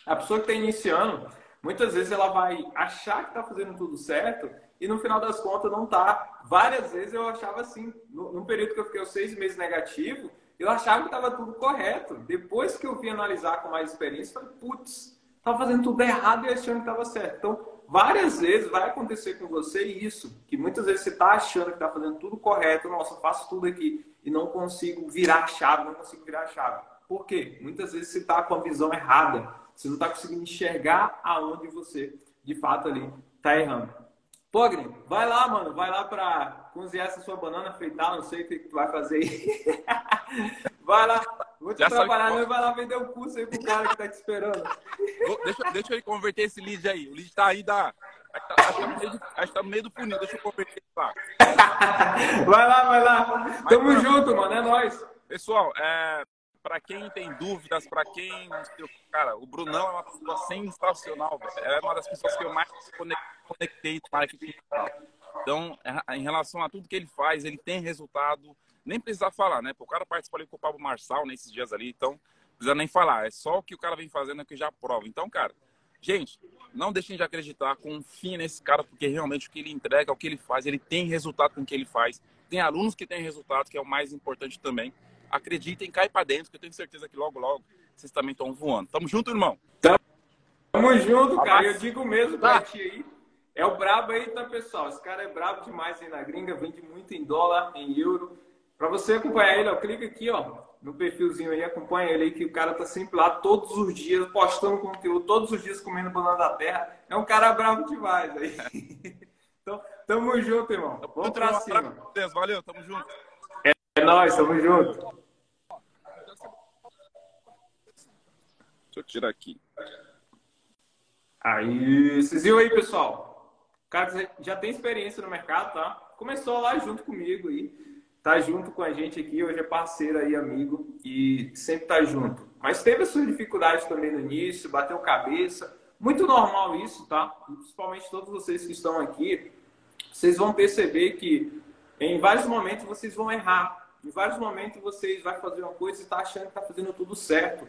A pessoa que está iniciando, muitas vezes ela vai achar que está fazendo tudo certo e no final das contas não está. Várias vezes eu achava assim, no, período que eu fiquei os seis meses negativo, eu achava que estava tudo correto. Depois que eu vim analisar com mais experiência, falei, putz, estava fazendo tudo errado e achando que estava certo. Então, várias vezes vai acontecer com você isso, que muitas vezes você está achando que está fazendo tudo correto, nossa, faço tudo aqui e não consigo virar a chave, não consigo virar a chave. Por quê? Muitas vezes você está com a visão errada, você não está conseguindo enxergar aonde você, de fato, ali está errando. Pogre, vai lá, mano, vai lá para cozinhar essa sua banana, feitar, não sei o que, que tu vai fazer aí. (laughs) vai lá, vou te Já trabalhar, vai lá vender o um curso aí pro cara que tá te esperando. deixa, deixa eu converter esse lead aí. O lead tá aí da, Acho que, tá, meio, acho que tá no meio do funil, deixa eu converter lá. (laughs) vai lá, vai lá. Tamo Mas, junto, mano, é nóis. Pessoal, é, para quem tem dúvidas, para quem. Cara, o Brunão é uma pessoa sensacional, velho. É uma das pessoas que eu mais conectei no marketing Então, é, em relação a tudo que ele faz, ele tem resultado. Nem precisa falar, né? o cara participou ali com o Pablo Marçal nesses dias ali, então não precisa nem falar. É só o que o cara vem fazendo que já prova. Então, cara, gente, não deixem de acreditar, confiem nesse cara, porque realmente o que ele entrega, o que ele faz, ele tem resultado com o que ele faz. Tem alunos que têm resultado, que é o mais importante também. Acreditem, cai para dentro, que eu tenho certeza que logo, logo vocês também estão voando. Tamo junto, irmão? Tamo junto, cara. Eu digo mesmo pra ti aí. É o brabo aí, tá, pessoal? Esse cara é brabo demais aí na gringa, vende muito em dólar, em euro. Para você acompanhar ele, ó, clica aqui, ó, no perfilzinho aí, acompanha ele aí, que o cara tá sempre lá todos os dias, postando conteúdo, todos os dias comendo banana da terra. É um cara bravo demais aí. (laughs) então, tamo junto, irmão. Vamos pra cima. Valeu, tamo junto. É nóis, tamo junto. Eu tirar aqui. Aí, vocês viram aí, pessoal? O cara já tem experiência no mercado, tá? Começou lá junto comigo aí. Tá junto com a gente aqui, hoje é parceiro aí, amigo, e sempre tá junto. Mas teve as suas dificuldades também no início, bateu cabeça. Muito normal isso, tá? Principalmente todos vocês que estão aqui, vocês vão perceber que em vários momentos vocês vão errar. Em vários momentos vocês vão fazer uma coisa e está achando que está fazendo tudo certo.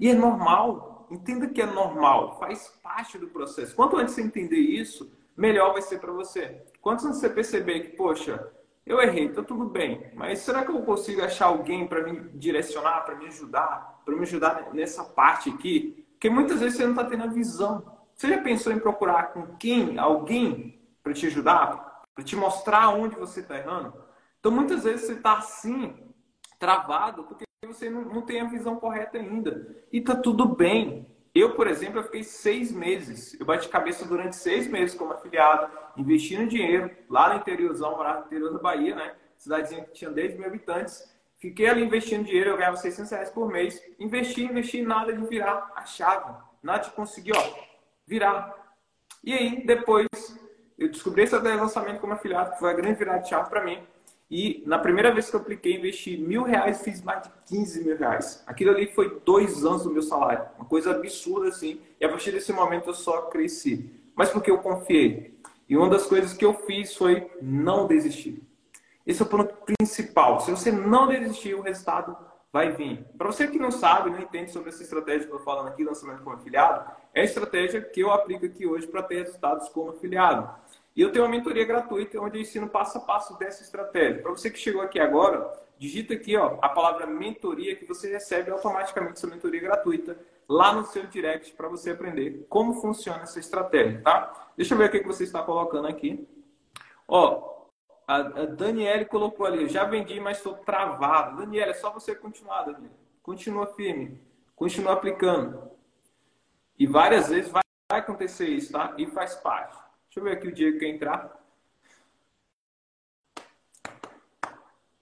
E é normal. Entenda que é normal. Faz parte do processo. Quanto antes você entender isso, melhor vai ser para você. Quanto antes você perceber que, poxa, eu errei, tá tudo bem. Mas será que eu consigo achar alguém para me direcionar, para me ajudar, para me ajudar nessa parte aqui? Porque muitas vezes você não está tendo a visão. Você já pensou em procurar com quem, alguém, para te ajudar, para te mostrar onde você está errando? Então muitas vezes você está assim, travado, porque você não, não tem a visão correta ainda. E tá tudo bem. Eu, por exemplo, eu fiquei seis meses. Eu bati cabeça durante seis meses como afiliado, investindo dinheiro lá no interiorzão, morava no interior da Bahia, né? Cidadezinha que tinha 10 mil habitantes. Fiquei ali investindo dinheiro, eu ganhava 600 reais por mês. Investi, investi, nada de virar a chave. Nada de conseguir, ó, virar. E aí, depois, eu descobri esse lançamento como afiliado, que foi a grande virada de chave para mim. E na primeira vez que eu apliquei, investi mil reais, fiz mais de 15 mil reais. Aquilo ali foi dois anos do meu salário. Uma coisa absurda assim. E a partir desse momento eu só cresci. Mas porque eu confiei. E uma das coisas que eu fiz foi não desistir. Esse é o ponto principal. Se você não desistir, o resultado vai vir. Para você que não sabe, não entende sobre essa estratégia que eu estou falando aqui, lançamento como afiliado, é a estratégia que eu aplico aqui hoje para ter resultados como afiliado. E eu tenho uma mentoria gratuita onde eu ensino passo a passo dessa estratégia. Para você que chegou aqui agora, digita aqui ó, a palavra mentoria que você recebe automaticamente essa mentoria gratuita lá no seu direct para você aprender como funciona essa estratégia, tá? Deixa eu ver o que você está colocando aqui. Ó, a, a Daniele colocou ali, já vendi, mas estou travado. Daniela, é só você continuar, Daniela. Continua firme, continua aplicando. E várias vezes vai acontecer isso, tá? E faz parte. Deixa eu ver aqui o Diego que quer entrar.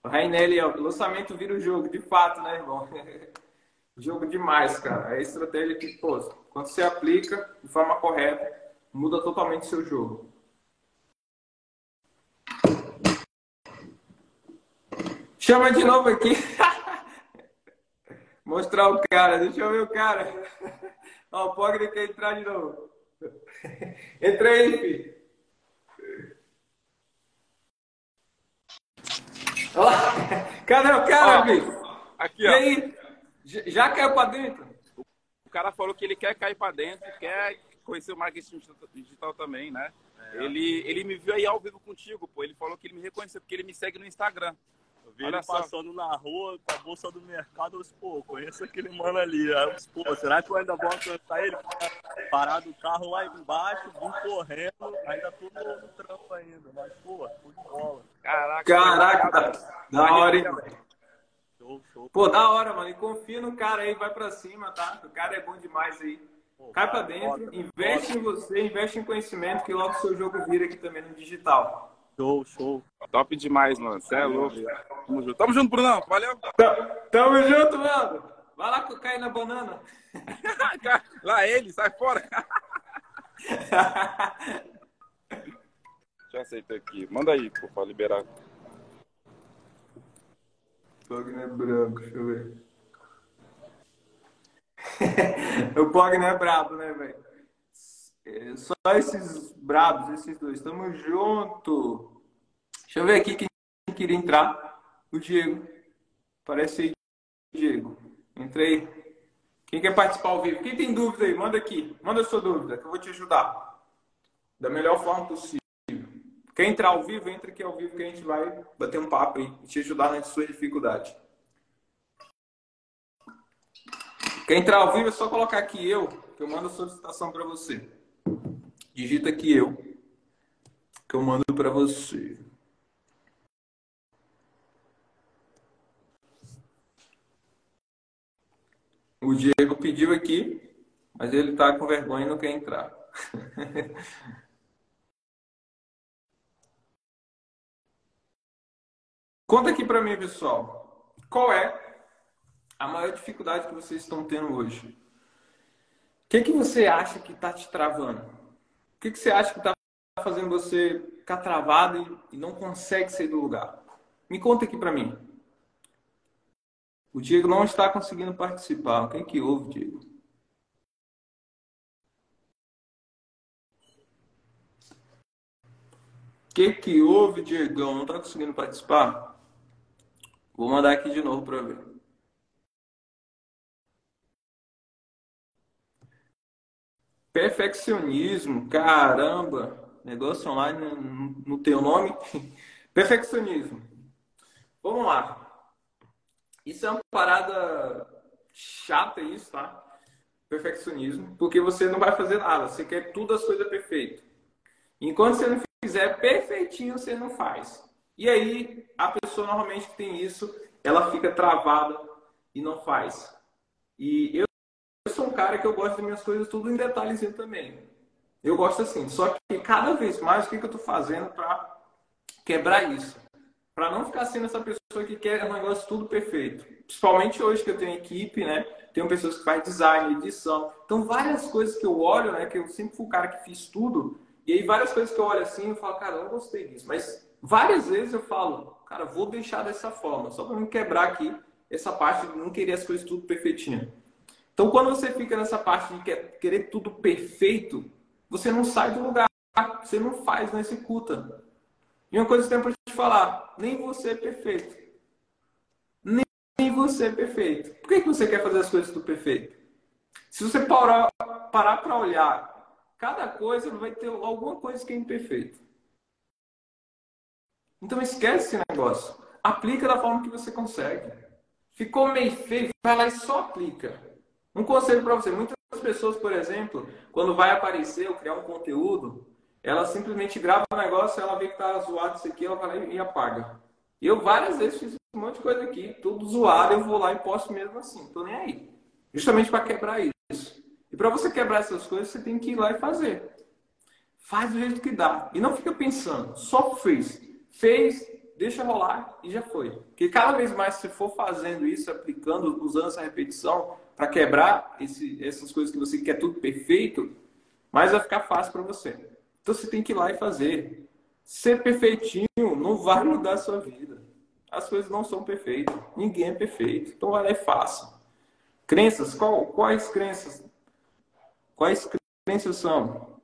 O Rainelli, o lançamento vira o jogo, de fato, né, irmão? (laughs) jogo demais, cara. É estratégia que, pô, quando você aplica de forma correta, muda totalmente seu jogo. Chama de novo aqui. (laughs) Mostrar o cara. Deixa eu ver o cara. (laughs) Ó, o Pogre quer entrar de novo. (laughs) Entra aí, filho. Cadê o cara, filho? Aqui, ó. E aí? Já caiu pra dentro? O cara falou que ele quer cair pra dentro, quer conhecer o marketing digital também, né? É. Ele, ele me viu aí ao vivo contigo, pô. Ele falou que ele me reconheceu porque ele me segue no Instagram. Eu vi Olha ele só. passando na rua com a bolsa do mercado, eu disse, pô, conheço aquele mano ali. Aí eu disse, pô, será que eu ainda vou alcançar ele? Parado o carro lá embaixo, vim correndo, ainda tô no, no trampo ainda. Mas, pô, foi de bola. Caraca, Caraca da, da hora, hein? Show, show. Pô, da hora, mano. E confia no cara aí, vai pra cima, tá? O cara é bom demais aí. Pô, Cai pra dentro, investe em você, investe em conhecimento, que logo o seu jogo vira aqui também no digital. Show, show. Top demais, mano. Você é louco. Tamo junto. Tamo junto, Brunão. Valeu. Tamo junto, mano. Vai lá cair na banana. (laughs) lá ele, sai fora. (laughs) Já aceitei aqui. Manda aí, pô, pra liberar. Pogner é branco, deixa eu ver. (laughs) o Pogner é brabo, né, velho? É, só esses brabos, esses dois. Tamo junto. Deixa eu ver aqui quem queria entrar. O Diego. Parece aí, Diego. Entrei. Quem quer participar ao vivo? Quem tem dúvida aí? Manda aqui. Manda sua dúvida, que eu vou te ajudar. Da melhor forma possível. Quer entrar ao vivo? Entra aqui ao vivo que a gente vai bater um papo aí e te ajudar nas suas dificuldades. Quer entrar ao vivo é só colocar aqui eu, que eu mando a solicitação para você. Digita aqui eu, que eu mando para você. O Diego pediu aqui, mas ele está com vergonha e não quer entrar. (laughs) Conta aqui para mim, pessoal. Qual é a maior dificuldade que vocês estão tendo hoje? O que, que você acha que está te travando? O que, que você acha que está fazendo você ficar travado e, não consegue sair do lugar? Me conta aqui para mim. O Diego não está conseguindo participar. O que, que houve, Diego? O que, que houve, Diego? Não está conseguindo participar? Vou mandar aqui de novo para ver. Perfeccionismo, caramba, negócio online no teu nome. (laughs) Perfeccionismo. Vamos lá. Isso é uma parada chata isso, tá? Perfeccionismo, porque você não vai fazer nada, você quer tudo as coisas perfeitas. Enquanto você não fizer perfeitinho, você não faz. E aí, a pessoa normalmente que tem isso, ela fica travada e não faz. E eu cara que eu gosto das minhas coisas tudo em detalhezinho também. Eu gosto assim. Só que cada vez mais, o que, que eu tô fazendo para quebrar isso? Para não ficar sendo essa pessoa que quer um negócio tudo perfeito. Principalmente hoje que eu tenho equipe, né? Tenho pessoas que fazem design, edição. Então, várias coisas que eu olho, né? Que eu sempre fui o cara que fiz tudo. E aí, várias coisas que eu olho assim, eu falo, cara, eu não gostei disso. Mas várias vezes eu falo, cara, vou deixar dessa forma. Só para não quebrar aqui essa parte de não querer as coisas tudo perfeitinho. Então, quando você fica nessa parte de querer tudo perfeito, você não sai do lugar, você não faz, não executa. E uma coisa que eu tenho para te falar: nem você é perfeito. Nem você é perfeito. Por que, que você quer fazer as coisas tudo perfeito? Se você parar para olhar cada coisa, vai ter alguma coisa que é imperfeito. Então esquece esse negócio. Aplica da forma que você consegue. Ficou meio feio, vai lá e só aplica. Um conselho para você: muitas pessoas, por exemplo, quando vai aparecer ou criar um conteúdo, ela simplesmente grava um negócio, ela vê que tá zoado isso aqui, ela vai e apaga. Eu várias vezes fiz um monte de coisa aqui, tudo zoado, eu vou lá e posto mesmo assim, tô nem aí. Justamente para quebrar isso. E para você quebrar essas coisas, você tem que ir lá e fazer. Faz do jeito que dá. E não fica pensando, só fez. Fez, deixa rolar e já foi. Porque cada vez mais você for fazendo isso, aplicando, usando essa repetição, para quebrar esse, essas coisas que você quer tudo perfeito, mais vai ficar fácil para você. Então você tem que ir lá e fazer. Ser perfeitinho não vai mudar a sua vida. As coisas não são perfeitas. Ninguém é perfeito. Então vai lá e faça. Crenças, qual, quais crenças? Quais crenças são?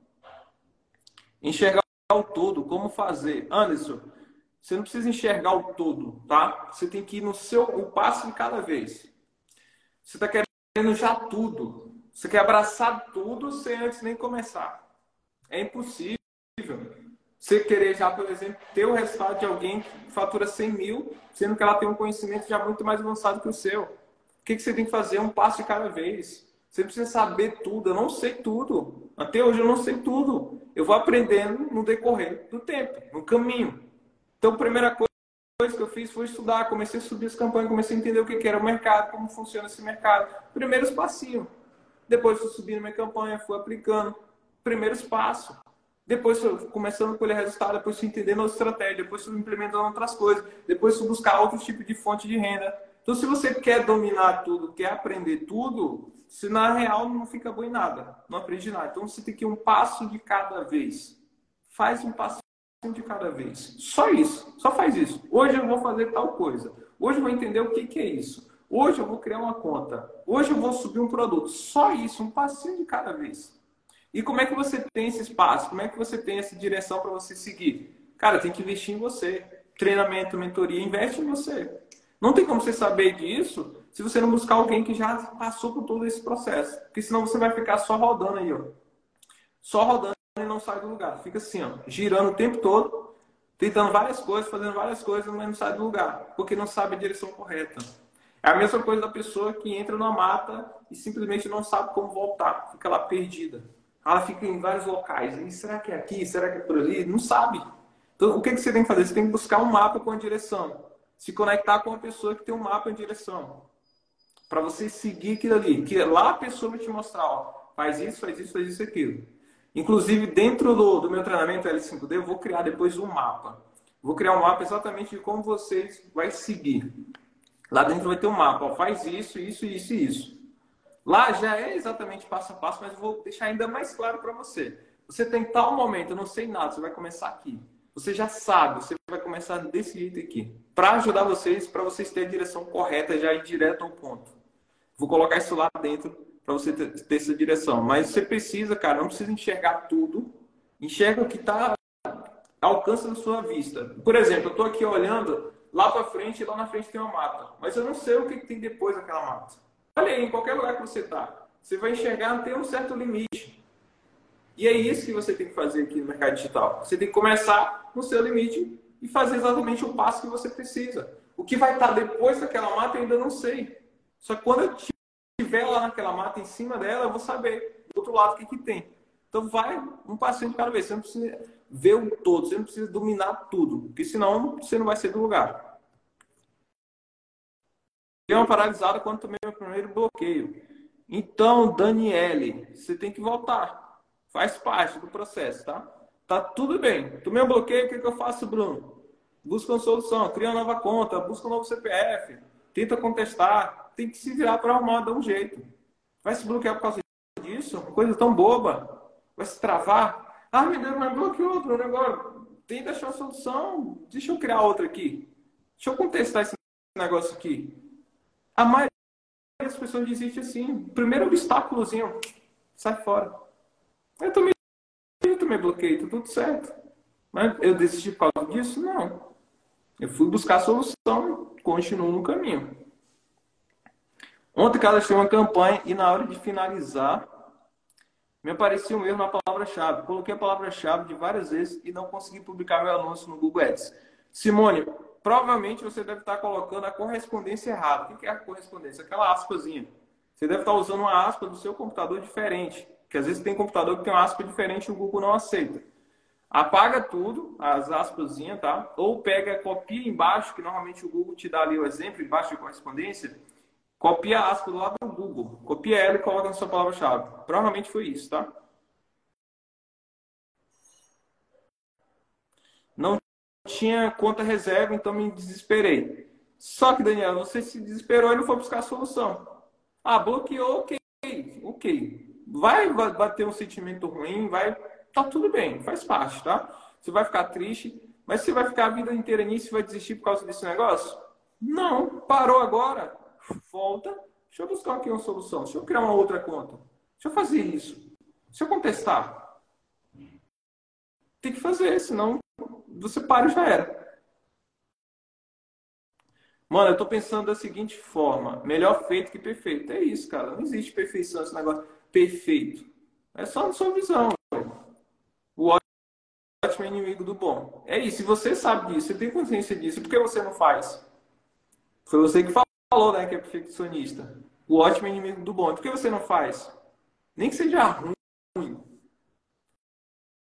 Enxergar o todo, como fazer? Anderson, você não precisa enxergar o todo, tá? Você tem que ir no seu o passo de cada vez. Você está querendo querendo já tudo. Você quer abraçar tudo sem antes nem começar. É impossível. Você querer já, por exemplo, ter o resultado de alguém que fatura 100 mil, sendo que ela tem um conhecimento já muito mais avançado que o seu. O que, que você tem que fazer? Um passo de cada vez. Você precisa saber tudo. Eu não sei tudo. Até hoje eu não sei tudo. Eu vou aprendendo no decorrer do tempo, no caminho. Então, primeira coisa coisa que eu fiz foi estudar, comecei a subir as campanhas, comecei a entender o que era o mercado, como funciona esse mercado. Primeiros passinhos. Depois fui subindo minha campanha, fui aplicando. Primeiros passos. Depois começando a colher resultado, depois fui entendendo a estratégia, depois fui implementando outras coisas, depois fui buscar outros tipos de fonte de renda. Então, se você quer dominar tudo, quer aprender tudo, se na real não fica bom em nada, não aprende nada. Então, você tem que ir um passo de cada vez. Faz um passo de cada vez. Só isso. Só faz isso. Hoje eu vou fazer tal coisa. Hoje eu vou entender o que, que é isso. Hoje eu vou criar uma conta. Hoje eu vou subir um produto. Só isso, um passinho de cada vez. E como é que você tem esse espaço? Como é que você tem essa direção para você seguir? Cara, tem que investir em você. Treinamento, mentoria, investe em você. Não tem como você saber disso se você não buscar alguém que já passou por todo esse processo. Porque senão você vai ficar só rodando aí, ó. Só rodando não sai do lugar. Fica assim, ó, girando o tempo todo, tentando várias coisas, fazendo várias coisas, mas não sai do lugar, porque não sabe a direção correta. É a mesma coisa da pessoa que entra numa mata e simplesmente não sabe como voltar, fica lá perdida. Ela fica em vários locais. E será que é aqui? Será que é por ali? Não sabe. Então, o que, que você tem que fazer? Você tem que buscar um mapa com a direção. Se conectar com uma pessoa que tem um mapa em direção para você seguir aquilo ali. Que lá a pessoa vai te mostrar, ó, faz isso, faz isso, faz isso, aquilo. Inclusive, dentro do, do meu treinamento L5D, eu vou criar depois um mapa. Vou criar um mapa exatamente de como vocês vai seguir. Lá dentro vai ter um mapa, ó, faz isso, isso, isso e isso. Lá já é exatamente passo a passo, mas eu vou deixar ainda mais claro para você. Você tem tal momento, eu não sei nada, você vai começar aqui. Você já sabe, você vai começar desse jeito aqui. Para ajudar vocês, para vocês terem a direção correta, já ir direto ao ponto. Vou colocar isso lá dentro para você ter, ter, essa direção. Mas você precisa, cara, não precisa enxergar tudo. Enxerga o que está ao alcance da sua vista. Por exemplo, eu estou aqui olhando lá para frente e lá na frente tem uma mata. Mas eu não sei o que, tem depois daquela mata. Olha aí, em qualquer lugar que você está. Você vai enxergar até um certo limite. E é isso que você tem que fazer aqui no mercado digital. Você tem que começar no seu limite e fazer exatamente o passo que você precisa. O que vai estar depois daquela mata eu ainda não sei. Só que quando eu estiver lá naquela mata em cima dela, eu vou saber do outro lado o que, que tem. Então vai um passinho de cada vez. Você não precisa ver o todo, você não precisa dominar tudo, porque senão você não vai ser do lugar. Deu uma paralisada quando tomei meu primeiro bloqueio. Então, Daniele, você tem que voltar. Faz parte do processo, tá? Tá tudo bem. Tomei um bloqueio, o que, que eu faço, Bruno? Busca uma solução, cria uma nova conta, busca um novo CPF, tenta contestar, tem que se virar para arrumar, dar um jeito. Vai se bloquear por causa disso? Coisa tão boba. Vai se travar. Ah, meu Deus, mas bloqueou outro negócio. Tenta achar a solução. Deixa eu criar outra aqui. Deixa eu contestar esse negócio aqui. A maioria das pessoas desiste assim. Primeiro obstáculozinho, sai fora. Eu também, eu também bloqueei, tá tudo certo. Mas eu desisti por causa disso? Não. Eu fui buscar a solução, continuo no caminho. Ontem cadastrei uma campanha e na hora de finalizar, me aparecia um erro na palavra-chave. Coloquei a palavra-chave de várias vezes e não consegui publicar meu anúncio no Google Ads. Simone, provavelmente você deve estar colocando a correspondência errada. O que é a correspondência? Aquela aspazinha. Você deve estar usando uma aspa do seu computador diferente. Que às vezes tem computador que tem uma aspa diferente e o Google não aceita. Apaga tudo, as aspazinhas, tá? Ou pega, copia embaixo, que normalmente o Google te dá ali o exemplo embaixo de correspondência Copia a aspa do lado do Google. Copia ela e coloca na sua palavra-chave. Provavelmente foi isso, tá? Não tinha conta reserva, então me desesperei. Só que, Daniel, você se desesperou e não foi buscar a solução. Ah, bloqueou, ok. Ok. Vai bater um sentimento ruim, vai. Tá tudo bem, faz parte, tá? Você vai ficar triste, mas você vai ficar a vida inteira nisso e vai desistir por causa desse negócio? Não, parou agora volta, deixa eu buscar aqui uma solução, deixa eu criar uma outra conta, deixa eu fazer isso, deixa eu contestar. Tem que fazer, senão você para e já era. Mano, eu tô pensando da seguinte forma: melhor feito que perfeito. É isso, cara. Não existe perfeição esse negócio perfeito. É só na sua visão. O ótimo é inimigo do bom. É isso. Se você sabe disso, você tem consciência disso, por que você não faz? Foi você que falou falou, né, que é perfeccionista. O ótimo é inimigo do bom. Por que você não faz? Nem que seja ruim.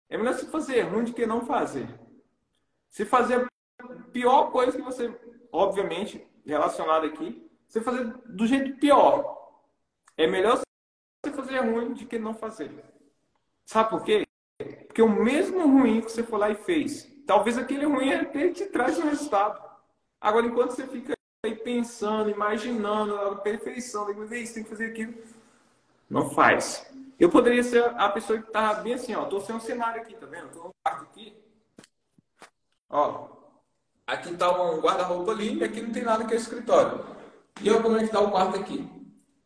É melhor você fazer ruim do que não fazer. Se fazer a pior coisa que você, obviamente, relacionado aqui, você fazer do jeito pior. É melhor você fazer ruim do que não fazer. Sabe por quê? Porque o mesmo ruim que você foi lá e fez, talvez aquele ruim até te traz um resultado. Agora, enquanto você fica aí pensando, imaginando a perfeição, tem que fazer isso, tem que fazer aquilo. Não faz. Eu poderia ser a pessoa que tá bem assim, ó. Tô sem um cenário aqui, tá vendo? Tô num quarto aqui. Ó, aqui tá um guarda-roupa ali e aqui não tem nada que é escritório. E eu como é que tá o quarto aqui?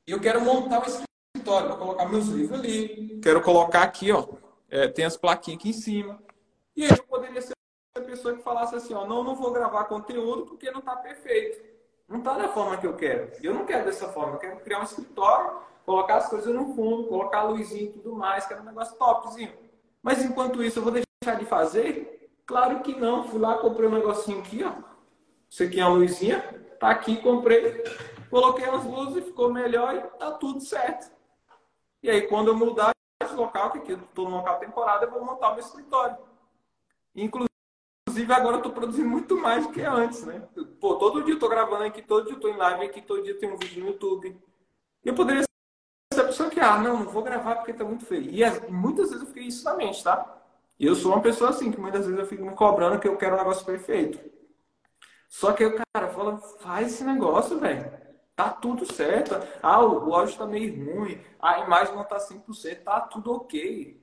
E eu quero montar um escritório para colocar meus livros ali. Quero colocar aqui, ó. É, tem as plaquinhas aqui em cima. E eu poderia ser a pessoa que falasse assim, ó, não, não vou gravar conteúdo porque não tá perfeito. Não tá da forma que eu quero. Eu não quero dessa forma. Eu quero criar um escritório, colocar as coisas no fundo, colocar a luzinha e tudo mais, quero um negócio topzinho. Mas enquanto isso, eu vou deixar de fazer? Claro que não. Fui lá, comprei um negocinho aqui, ó. Isso aqui é luzinha. Tá aqui, comprei. Coloquei as luzes, ficou melhor e tá tudo certo. E aí, quando eu mudar de local, que aqui eu tô no local temporada, eu vou montar o meu escritório. Inclusive, agora eu tô produzindo muito mais do que antes, né? Pô, todo dia eu tô gravando aqui, todo dia eu tô em live aqui, todo dia tem um vídeo no YouTube. Eu poderia ser a pessoa que, ah, não, não vou gravar porque tá muito feio. E é, muitas vezes eu fiquei isso na mente, tá? Eu sou uma pessoa assim, que muitas vezes eu fico me cobrando que eu quero um negócio perfeito. Só que o cara fala, faz esse negócio, velho. Tá tudo certo. Ah, o áudio tá meio ruim. A imagem não tá 100%. Tá tudo ok.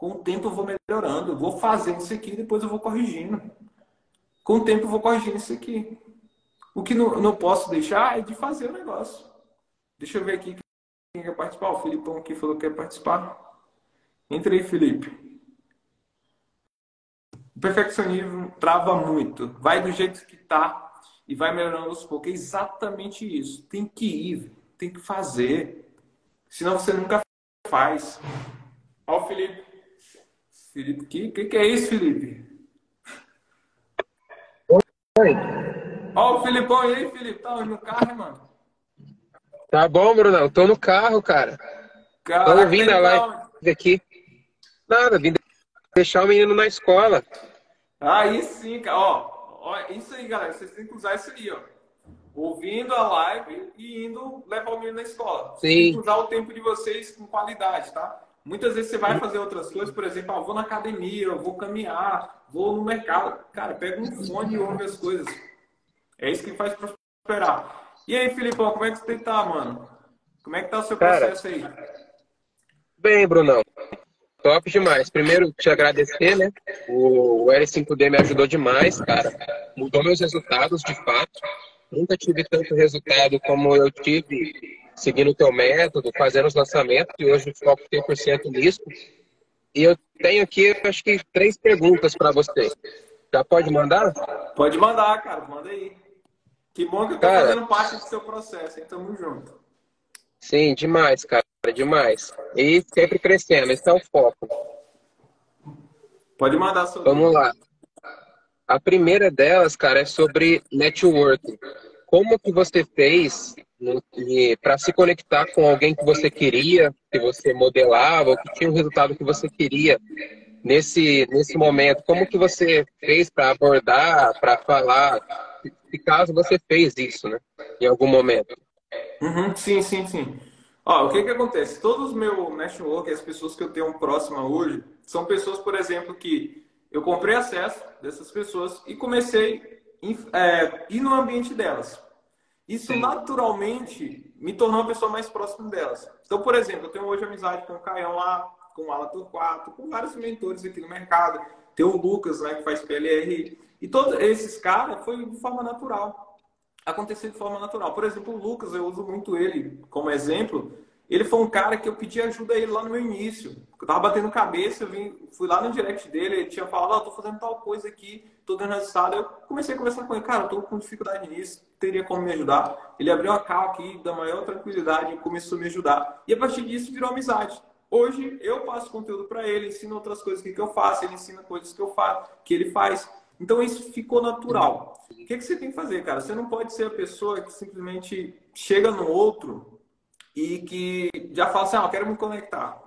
Com o tempo eu vou melhorando. Eu vou fazendo isso aqui depois eu vou corrigindo. Com o tempo eu vou corrigindo isso aqui. O que não, não posso deixar é de fazer o negócio. Deixa eu ver aqui quem quer participar. O Filipão aqui falou que quer participar. Entra aí, Felipe. O perfeccionismo trava muito. Vai do jeito que tá e vai melhorando aos poucos. É exatamente isso. Tem que ir, tem que fazer. Senão você nunca faz. Ó Felipe. Felipe, que, que, que é isso, Felipe? Oi. Ó o Filipão aí, Felipe. Tá no carro, mano? Tá bom, Brunão. Tô no carro, cara. Caraca, Tô ouvindo a live aqui. Nada, vim deixar o menino na escola. Aí sim, cara. Ó, ó, isso aí, galera. Vocês têm que usar isso aí, ó. Ouvindo a live e indo levar o menino na escola. Sim. Tem que usar o tempo de vocês com qualidade, tá? Muitas vezes você vai fazer outras coisas, por exemplo, ah, vou na academia, eu vou caminhar, vou no mercado. Cara, pega um fone e ouve as coisas. É isso que faz prosperar. E aí, Filipão, como é que você tá, mano? Como é que tá o seu processo Cara, aí? Bem, Brunão. Top demais. Primeiro, te agradecer, né? O, L5D me ajudou demais, cara. Mudou meus resultados, de fato. Nunca tive tanto resultado como eu tive seguindo o teu método, fazendo os lançamentos, e hoje foco 100% nisso. E eu tenho aqui, acho que, três perguntas para você. Já pode mandar? Pode mandar, cara. Manda aí. Que bom que eu tô cara, fazendo parte do seu processo, hein? Tamo junto. Sim, demais, cara demais. E sempre crescendo, esse é o foco. Pode mandar sua Vamos lá. A primeira delas, cara, é sobre networking. Como que você fez para se conectar com alguém que você queria, que você modelava, ou que tinha o resultado que você queria nesse, nesse momento? Como que você fez para abordar, para falar? Se caso você fez isso, né? Em algum momento. Uhum, sim, sim, sim. Ó, o que que acontece? Todos os meus network, as pessoas que eu tenho próxima hoje, são pessoas, por exemplo, que eu comprei acesso dessas pessoas e comecei é, ir no ambiente delas. Isso Sim. naturalmente me tornou uma pessoa mais próxima delas. Então, por exemplo, eu tenho hoje amizade com o Caião lá, com o Alan Torquato, com vários mentores aqui no mercado. Tem o Lucas, né, que faz PLR. E todos esses caras foi de forma natural acontecer de forma natural. Por exemplo, o Lucas, eu uso muito ele como exemplo. Ele foi um cara que eu pedi ajuda a ele lá no meu início. Eu tava batendo cabeça, eu vim, fui lá no direct dele, ele tinha falado, oh, tô fazendo tal coisa aqui, tô dando resultado. Eu comecei a conversar com ele, cara, tô com dificuldade nisso, teria como me ajudar? Ele abriu a cal aqui da maior tranquilidade e começou a me ajudar. E a partir disso virou amizade. Hoje eu passo conteúdo para ele, ensino outras coisas que eu faço, ele ensina coisas que eu faço, que ele faz. Então isso ficou natural. O que, que você tem que fazer, cara? Você não pode ser a pessoa que simplesmente chega no outro e que já fala assim, ah, eu quero me conectar.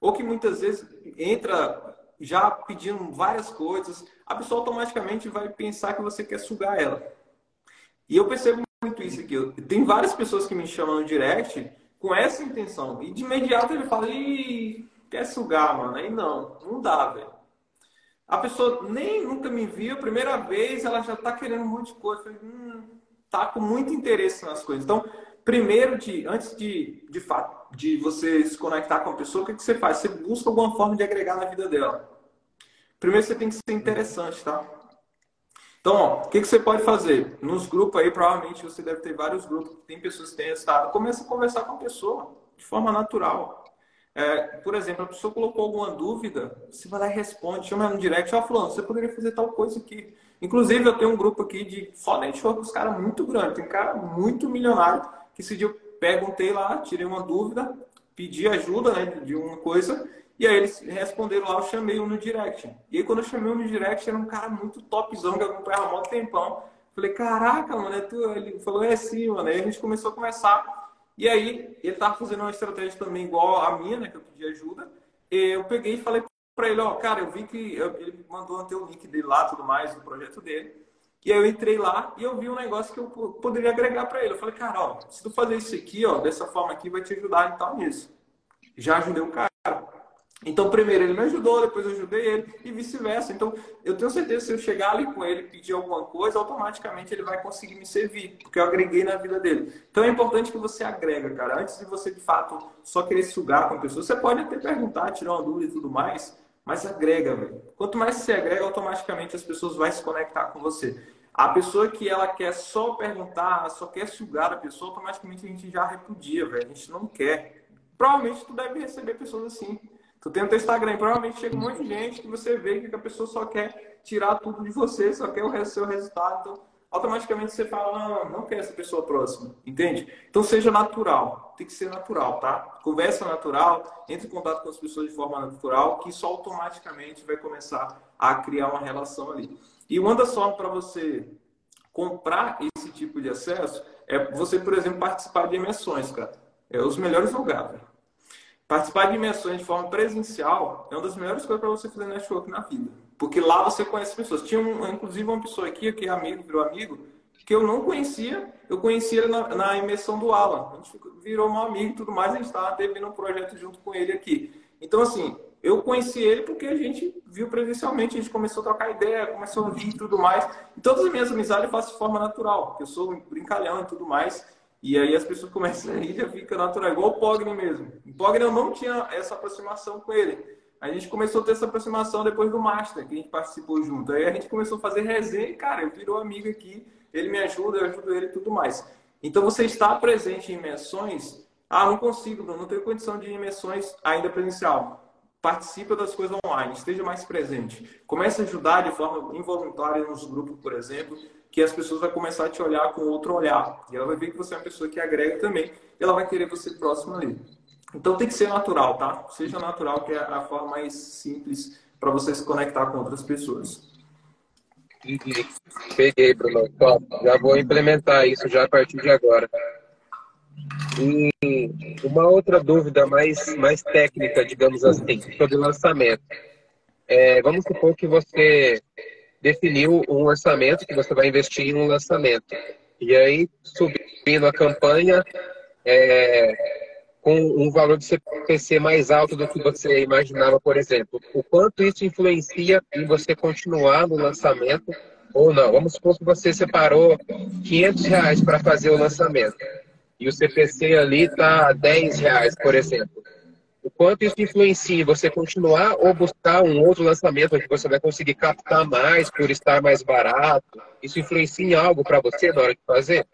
Ou que muitas vezes entra já pedindo várias coisas, a pessoa automaticamente vai pensar que você quer sugar ela. E eu percebo muito isso aqui. Tem várias pessoas que me chamam no direct com essa intenção. E de imediato ele fala, Ih, quer sugar, mano. Aí não, não dá, velho. A pessoa nem nunca me viu, primeira vez, ela já está querendo um monte de coisa. Hum, tá com muito interesse nas coisas. Então, primeiro, de, antes de, de fato, de você se conectar com a pessoa, o que, que você faz? Você busca alguma forma de agregar na vida dela. Primeiro, você tem que ser interessante, tá? Então, ó, o que, que você pode fazer? Nos grupos aí, provavelmente você deve ter vários grupos, tem pessoas que têm resultado. Começa a conversar com a pessoa de forma natural. É, por exemplo, a pessoa colocou alguma dúvida, você vai lá e responde, chama no direct, ó, falando, você poderia fazer tal coisa aqui. Inclusive, eu tenho um grupo aqui de só network, os caras muito grandes, tem um cara muito milionário, esse dia eu perguntei lá, tirei uma dúvida, pedi ajuda né, de uma coisa, e aí eles responderam lá, eu chamei um no direct. E aí quando eu chamei um no direct, era um cara muito topzão que acompanhava há muito tempão. Falei, caraca, mano, é tu? Ele falou, é sim, mano. Aí a gente começou a conversar. E aí ele tava fazendo uma estratégia também igual a minha, né, que eu pedi ajuda. E eu peguei e falei para ele, ó, cara, eu vi que ele mandou até o link dele lá, tudo mais, do projeto dele. E aí eu entrei lá e eu vi um negócio que eu poderia agregar para ele. Eu falei, cara, ó, se tu fazer isso aqui, ó, dessa forma aqui, vai te ajudar e tal nisso. Já ajudei o cara. Então, primeiro ele me ajudou, depois eu ajudei ele e vice-versa. Então, eu tenho certeza que se eu chegar ali com ele pedir alguma coisa, automaticamente ele vai conseguir me servir, porque eu agreguei na vida dele. Então, é importante que você agrega, cara. Antes de você, de fato, só querer sugar com a pessoa, você pode até perguntar, tirar uma dúvida e tudo mais, mas agrega, velho. Quanto mais você agrega, automaticamente as pessoas vão se conectar com você. A pessoa que ela quer só perguntar, só quer sugar a pessoa, automaticamente a gente já repudia, velho. A gente não quer. Provavelmente tu deve receber pessoas assim Tu tem o teu Instagram, provavelmente chega um monte de gente que você vê que a pessoa só quer tirar tudo de você, só quer o seu resultado. Então, automaticamente você fala, não, não quer essa pessoa próxima, entende? Então seja natural, tem que ser natural, tá? Conversa natural, entre em contato com as pessoas de forma natural, que isso automaticamente vai começar a criar uma relação ali. E uma das formas para você comprar esse tipo de acesso é você, por exemplo, participar de imersões, cara. É os melhores lugares. Participar de imersões de forma presencial é uma das melhores coisas para você fazer network na vida. Porque lá você conhece pessoas. Tinha, um, inclusive, uma pessoa aqui, que é amigo, virou amigo, que eu não conhecia. Eu conhecia ele na, na imersão do Alan. A gente virou um amigo e tudo mais. A gente estava tendo um projeto junto com ele aqui. Então, assim, eu conheci ele porque a gente viu presencialmente, a gente começou a trocar ideia, começou a ouvir e tudo mais. E todas as minhas amizades eu faço de forma natural, porque eu sou um brincalhão e tudo mais. E aí as pessoas (laughs) começam a rir, já fica natural, igual o Pogni mesmo. O Pogni eu não tinha essa aproximação com ele. A gente começou a ter essa aproximação depois do Master, que a gente participou junto. Aí a gente começou a fazer resenha e, cara, eu virou amigo aqui, ele me ajuda, eu ajudo ele e tudo mais. Então você está presente em imersões. Ah, não consigo, não tenho condição de imersões ainda presencial. Participe das coisas online, esteja mais presente. Comece a ajudar de forma involuntária nos grupos, por exemplo que as pessoas vão começar a te olhar com outro olhar. E ela vai ver que você é uma pessoa que agrega também. E ela vai querer você próximo ali. Então tem que ser natural, tá? Seja natural, que é a forma mais simples para você se conectar com outras pessoas. Peguei, Bruno. Top. Já vou implementar isso já a partir de agora. E uma outra dúvida mais, mais técnica, digamos assim, sobre lançamento. É, vamos supor que você definiu um orçamento que você vai investir em um lançamento. E aí, subindo a campanha é, com um valor de CPC mais alto do que você imaginava, por exemplo. O quanto isso influencia em você continuar no lançamento ou não? Vamos supor que você separou 500 reais para fazer o lançamento. E o CPC ali está 10 reais, por exemplo o quanto isso influencia em você continuar ou buscar um outro lançamento que você vai conseguir captar mais por estar mais barato? Isso influencia em algo para você na hora de fazer?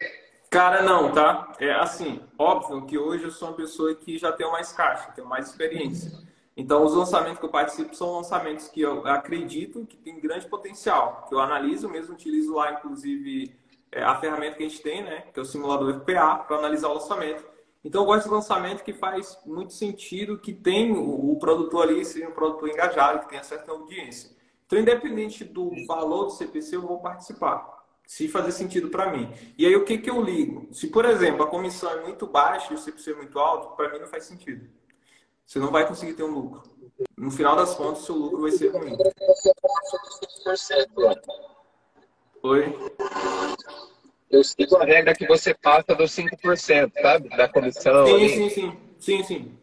Cara, não, tá? É assim, óbvio que hoje eu sou uma pessoa que já tem mais caixa, tem mais experiência. Então, os lançamentos que eu participo são lançamentos que eu acredito que tem grande potencial, que eu analiso, mesmo utilizo lá, inclusive, é, a ferramenta que a gente tem, né, que é o simulador FPA, para analisar o lançamento. Então eu gosto de lançamento que faz muito sentido, que tem o, produtor ali seja um produtor engajado, que tenha certa audiência. Então, independente do valor do CPC, eu vou participar, se fazer sentido para mim. E aí, o que, que eu ligo? Se, por exemplo, a comissão é muito baixa e o CPC é muito alto, para mim não faz sentido. Você não vai conseguir ter um lucro. No final das contas, o seu lucro vai ser ruim. Oi? eu sigo a regra que você passa dos 5%, sabe? Da comissão. Sim, sim, sim, sim, sim.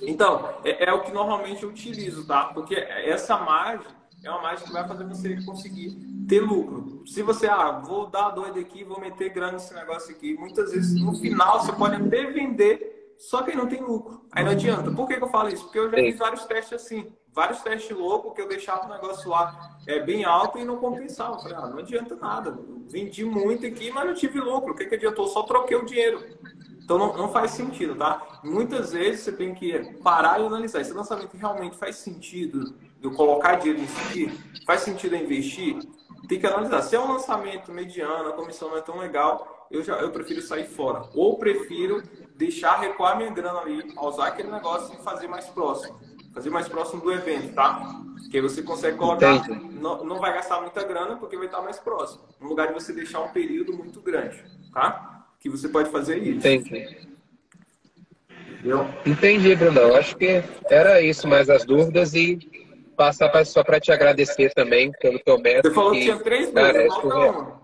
Então, é, é, o que normalmente eu utilizo, tá? Porque essa margem é uma margem que vai fazer você conseguir ter lucro. Se você, ah, vou dar doido aqui, vou meter grana nesse negócio aqui, muitas vezes no final você pode até vender, só que não tem lucro. Aí não adianta. Por que, que eu falo isso? Porque eu já fiz vários testes assim. vários testes loucos que eu deixava o negócio lá é, bem alto e não compensava. Eu falei, ah, não adianta nada. Vendi muito aqui, mas não tive lucro. O que, que adiantou? Só troquei o dinheiro. Então não, não faz sentido, tá? Muitas vezes você tem que parar e analisar. Esse lançamento realmente faz sentido eu colocar dinheiro nisso aqui? Faz sentido eu investir? Tem que analisar. Se é um lançamento mediano, a comissão não é tão legal, eu, já, eu prefiro sair fora. Ou prefiro deixar recuar minha grana ali, usar aquele negócio e fazer mais próximo fazer mais próximo do evento, tá? Que aí você consegue colocar, não, não vai gastar muita grana porque vai estar mais próximo. No lugar de você deixar um período muito grande, tá? Que você pode fazer isso. Entendi. Entendeu? Entendi, Brunão. Acho que era isso, mais as dúvidas e passar pra, só para te agradecer também pelo teu método. Você falou que, tinha três vezes, falta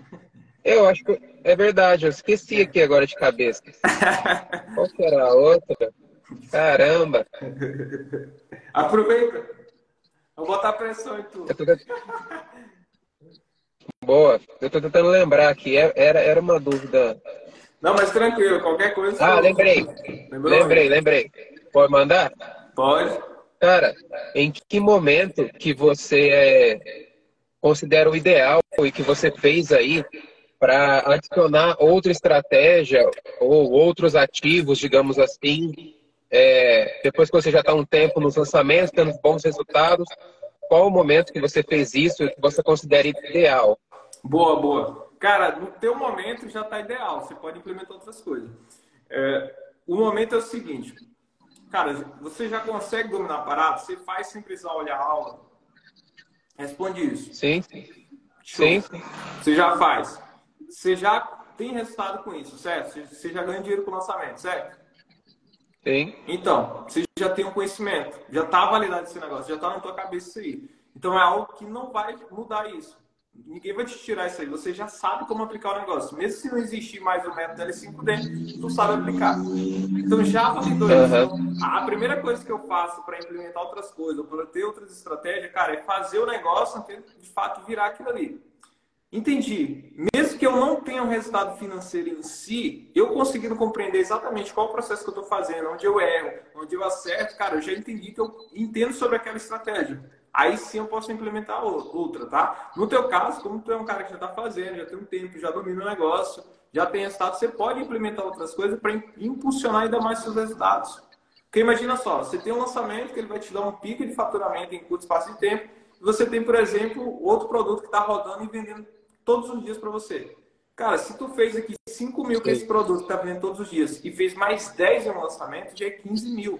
(laughs) Eu acho que é verdade, eu esqueci aqui agora de cabeça. (laughs) Qual será a outra? Caramba! Aproveita. Vou botar pressão em tudo. Boa. Eu estou tentando lembrar aqui. É, era, era uma dúvida. Não, mas tranquilo. Qualquer coisa. Ah, lembrei. Lembrou? Lembrei, lembrei. Pode mandar? Pode. Cara, em que momento que você é, considera o ideal e que você fez aí para adicionar outra estratégia ou outros ativos, digamos assim, é, depois que você já está um tempo nos lançamentos, tendo bons resultados, qual o momento que você fez isso e que você considera ideal? Boa, boa. Cara, no teu momento já está ideal. Você pode implementar outras coisas. É, o momento é o seguinte. Cara, você já consegue dominar a parada? Você faz sem precisar olhar a aula? Responde isso. Sim. Show. Sim. Você já faz. Você já tem resultado com isso, certo? Você já ganha dinheiro com o lançamento, certo? Sim. Então, você já tem um conhecimento, já está validado esse negócio, já está na tua cabeça isso aí. Então é algo que não vai mudar isso. Ninguém vai te tirar isso aí. Você já sabe como aplicar o negócio. Mesmo se não existir mais o método L5D, tu sabe aplicar. Então já validou uhum. isso. A primeira coisa que eu faço para implementar outras coisas, para ter outras estratégias, cara, é fazer o negócio de fato virar aquilo ali. Entendi. Mesmo que eu não tenha um resultado financeiro em si, eu conseguindo compreender exatamente qual o processo que eu estou fazendo, onde eu erro, onde eu acerto, cara, eu já entendi que eu entendo sobre aquela estratégia. Aí sim eu posso implementar outra, tá? No teu caso, como tu é um cara que já está fazendo, já tem um tempo, já domina o negócio, já tem resultado, você pode implementar outras coisas para impulsionar ainda mais seus resultados. Porque imagina só, você tem um lançamento que ele vai te dar um pico de faturamento em curto espaço de tempo, e você tem, por exemplo, outro produto que está rodando e vendendo todos os dias para você. Cara, se tu fez aqui 5 mil com esse produto que tá vendendo todos os dias e fez mais 10 em um lançamento, já é 15 mil.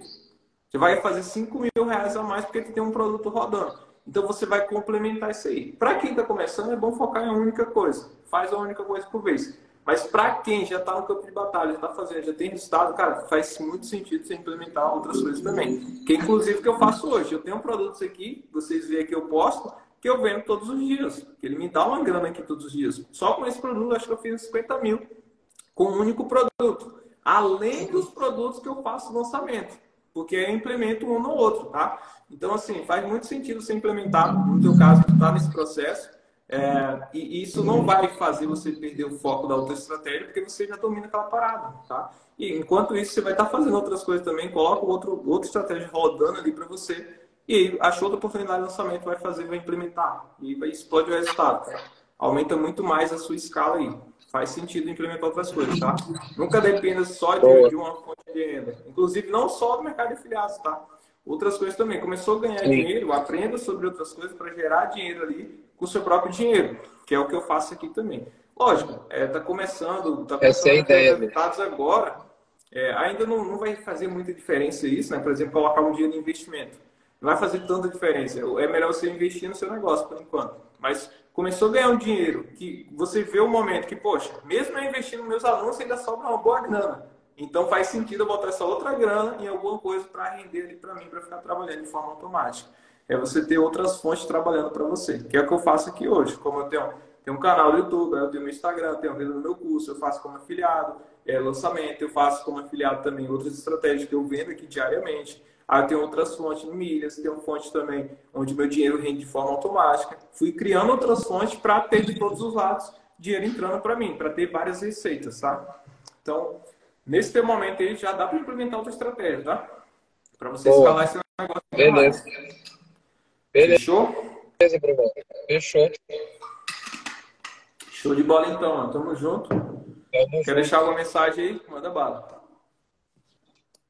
Você vai fazer 5 mil reais a mais porque tem um produto rodando. Então você vai complementar isso aí. Para quem está começando, é bom focar em uma única coisa. Faz a única coisa por vez. Mas para quem já está no campo de batalha, já está fazendo, já tem resultado, cara, faz muito sentido você implementar outras coisas também. Que inclusive que eu faço hoje. Eu tenho produtos aqui, vocês veem que eu posto, que eu vendo todos os dias. Que ele me dá uma grana aqui todos os dias. Só com esse produto, acho que eu fiz 50 mil com um único produto. Além dos produtos que eu faço lançamento. Porque eu implemento um no outro, tá? Então, assim, faz muito sentido você implementar, no teu caso, que está nesse processo. É, e isso não vai fazer você perder o foco da outra estratégia, porque você já domina aquela parada, tá? E enquanto isso, você vai estar tá fazendo outras coisas também, coloca outro, outra estratégia rodando ali para você e achou outra oportunidade de lançamento, vai fazer, vai implementar. E vai explodir o resultado. Aumenta muito mais a sua escala aí. Faz sentido implementar outras coisas, tá? Nunca dependa só de, de uma fonte de renda. Inclusive, não só do mercado de afiliados, tá? Outras coisas também. Começou a ganhar Sim. dinheiro, aprenda sobre outras coisas para gerar dinheiro ali com o seu próprio dinheiro, que é o que eu faço aqui também. Lógico, é, tá começando, tá começando Essa é a ideia, resultados agora. É, ainda não, não vai fazer muita diferença isso, né? Por exemplo, colocar um dinheiro em investimento não vai fazer tanta diferença. É melhor você investir no seu negócio por enquanto. Mas começou a ganhar um dinheiro que você vê o momento que, poxa, mesmo eu investindo nos meus alunos, ainda sobra uma boa grana. Então faz sentido eu botar essa outra grana em alguma coisa para render ali para mim, para ficar trabalhando de forma automática. É você ter outras fontes trabalhando para você, que é o que eu faço aqui hoje. Como eu tenho, tenho um canal no YouTube, eu tenho meu Instagram, tenho venda no meu curso, eu faço como afiliado, é, lançamento, eu faço como afiliado também outras estratégias que eu vendo aqui diariamente. Aí eu tenho outras fontes de milhas, tenho fonte também onde meu dinheiro rende de forma automática. Fui criando outras fontes para ter de todos os lados dinheiro entrando para mim, para ter várias receitas, tá? Então, nesse teu momento aí já dá para implementar outra estratégia, tá? Para você Boa. escalar esse negócio. Beleza. Beleza. Fechou? Beleza, Bruno. Fechou. Show de bola então, mano. Tamo junto. Tamo Quer junto. deixar alguma mensagem aí? Manda bala.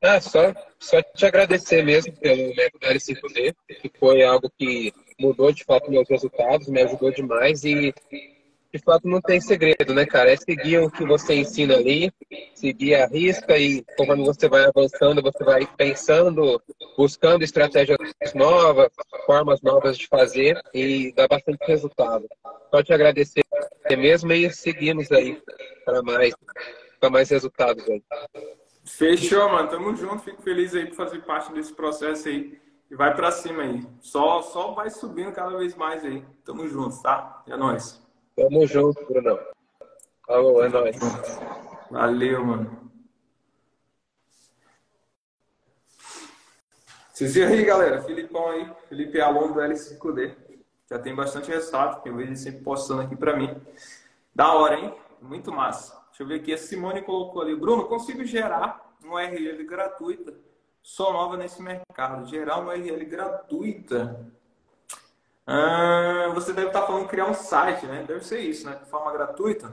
Ah, só, só te agradecer mesmo pelo método L5D, que foi algo que mudou de fato meus resultados, me ajudou demais e de fato não tem segredo, né, cara? É seguir o que você ensina ali, seguir a risca e conforme você vai avançando, você vai pensando, buscando estratégias novas, formas novas de fazer e dá bastante resultado. Só te agradecer mesmo e seguimos aí para mais, para mais resultados aí. Fechou, mano. Tamo junto. Fico feliz aí por fazer parte desse processo aí. E vai pra cima aí. Só, só vai subindo cada vez mais aí. Tamo junto, tá? É nóis. Tamo junto, Brunão. Falou, é nóis. Valeu, mano. Vocês viram aí, galera? Filipão aí. Felipe é aluno do L5D. Já tem bastante resultado. Eu vejo ele sempre postando aqui pra mim. Da hora, hein? Muito massa. Deixa eu ver aqui. A Simone colocou ali. Bruno, consigo gerar uma URL gratuita. Sou nova nesse mercado. Gerar uma URL gratuita. Ah, você deve estar falando criar um site, né? Deve ser isso, né? De forma gratuita.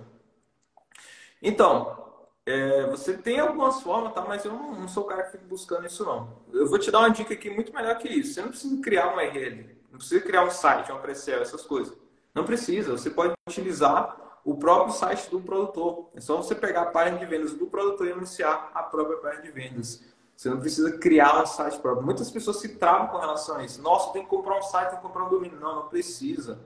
Então, é, você tem algumas formas, tá? Mas eu não, não sou o cara que fica buscando isso, não. Eu vou te dar uma dica aqui muito melhor que isso. Você não precisa criar uma URL, não precisa criar um site, uma Precel, essas coisas. Não precisa. Você pode utilizar o próprio site do produtor. É só você pegar a página de vendas do produtor e anunciar a própria página de vendas. Você não precisa criar um site próprio. Muitas pessoas se travam com relação a isso. Nossa, tem que comprar um site, tem que comprar um domínio. Não, não precisa.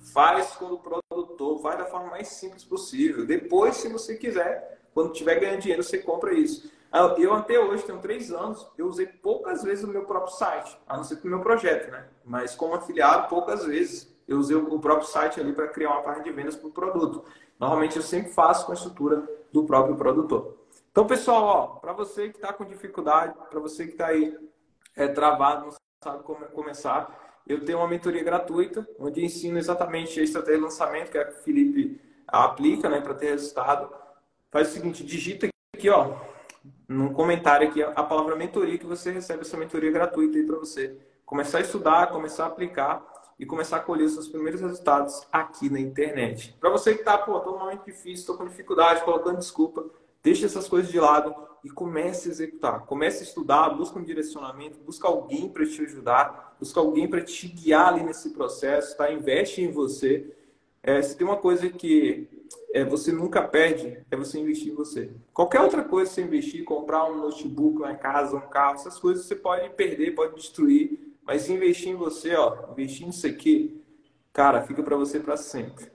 Faz quando o produtor, vai da forma mais simples possível. Depois, se você quiser, quando tiver ganhando dinheiro, você compra isso. Eu até hoje, tenho três anos, eu usei poucas vezes o meu próprio site, a não ser para o meu projeto, né? Mas como afiliado, poucas vezes eu usei o próprio site ali para criar uma página de vendas para o produto. Normalmente eu sempre faço com a estrutura do próprio produtor. Então, pessoal, para você que está com dificuldade, para você que está aí é, travado, não sabe como começar, eu tenho uma mentoria gratuita, onde ensino exatamente a estratégia de lançamento que, é o Felipe aplica né, para ter resultado. Faz o seguinte, digita aqui, ó, no comentário aqui, a palavra mentoria, que você recebe essa mentoria gratuita aí para você começar a estudar, começar a aplicar e começar a colher seus primeiros resultados aqui na internet. Para você que está, pô, tô num momento difícil, estou com dificuldade, colocando desculpa, deixa essas coisas de lado e comece a executar. Comece a estudar, busca um direcionamento, busca alguém para te ajudar, busca alguém para te guiar ali nesse processo, tá? Investe em você. É, se tem uma coisa que é, você nunca perde, é você investir em você. Qualquer outra coisa você investir, comprar um notebook, uma casa, um carro, essas coisas você pode perder, pode destruir, mas investir em você, ó, investir nisso aqui, cara, fica para você para sempre.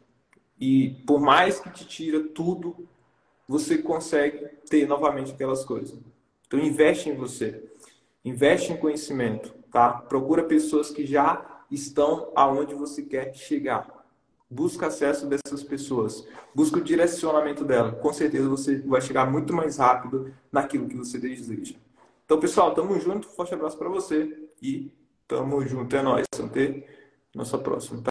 E por mais que te tira tudo, você consegue ter novamente aquelas coisas. Então investe em você. Investe em conhecimento, tá? Procura pessoas que já estão aonde você quer chegar. Busca acesso dessas pessoas. Busca o direcionamento dela. Com certeza você vai chegar muito mais rápido naquilo que você deseja. Então, pessoal, tamo junto. Forte abraço para você e tamo junto. É nóis. Até nossa próxima. Tá?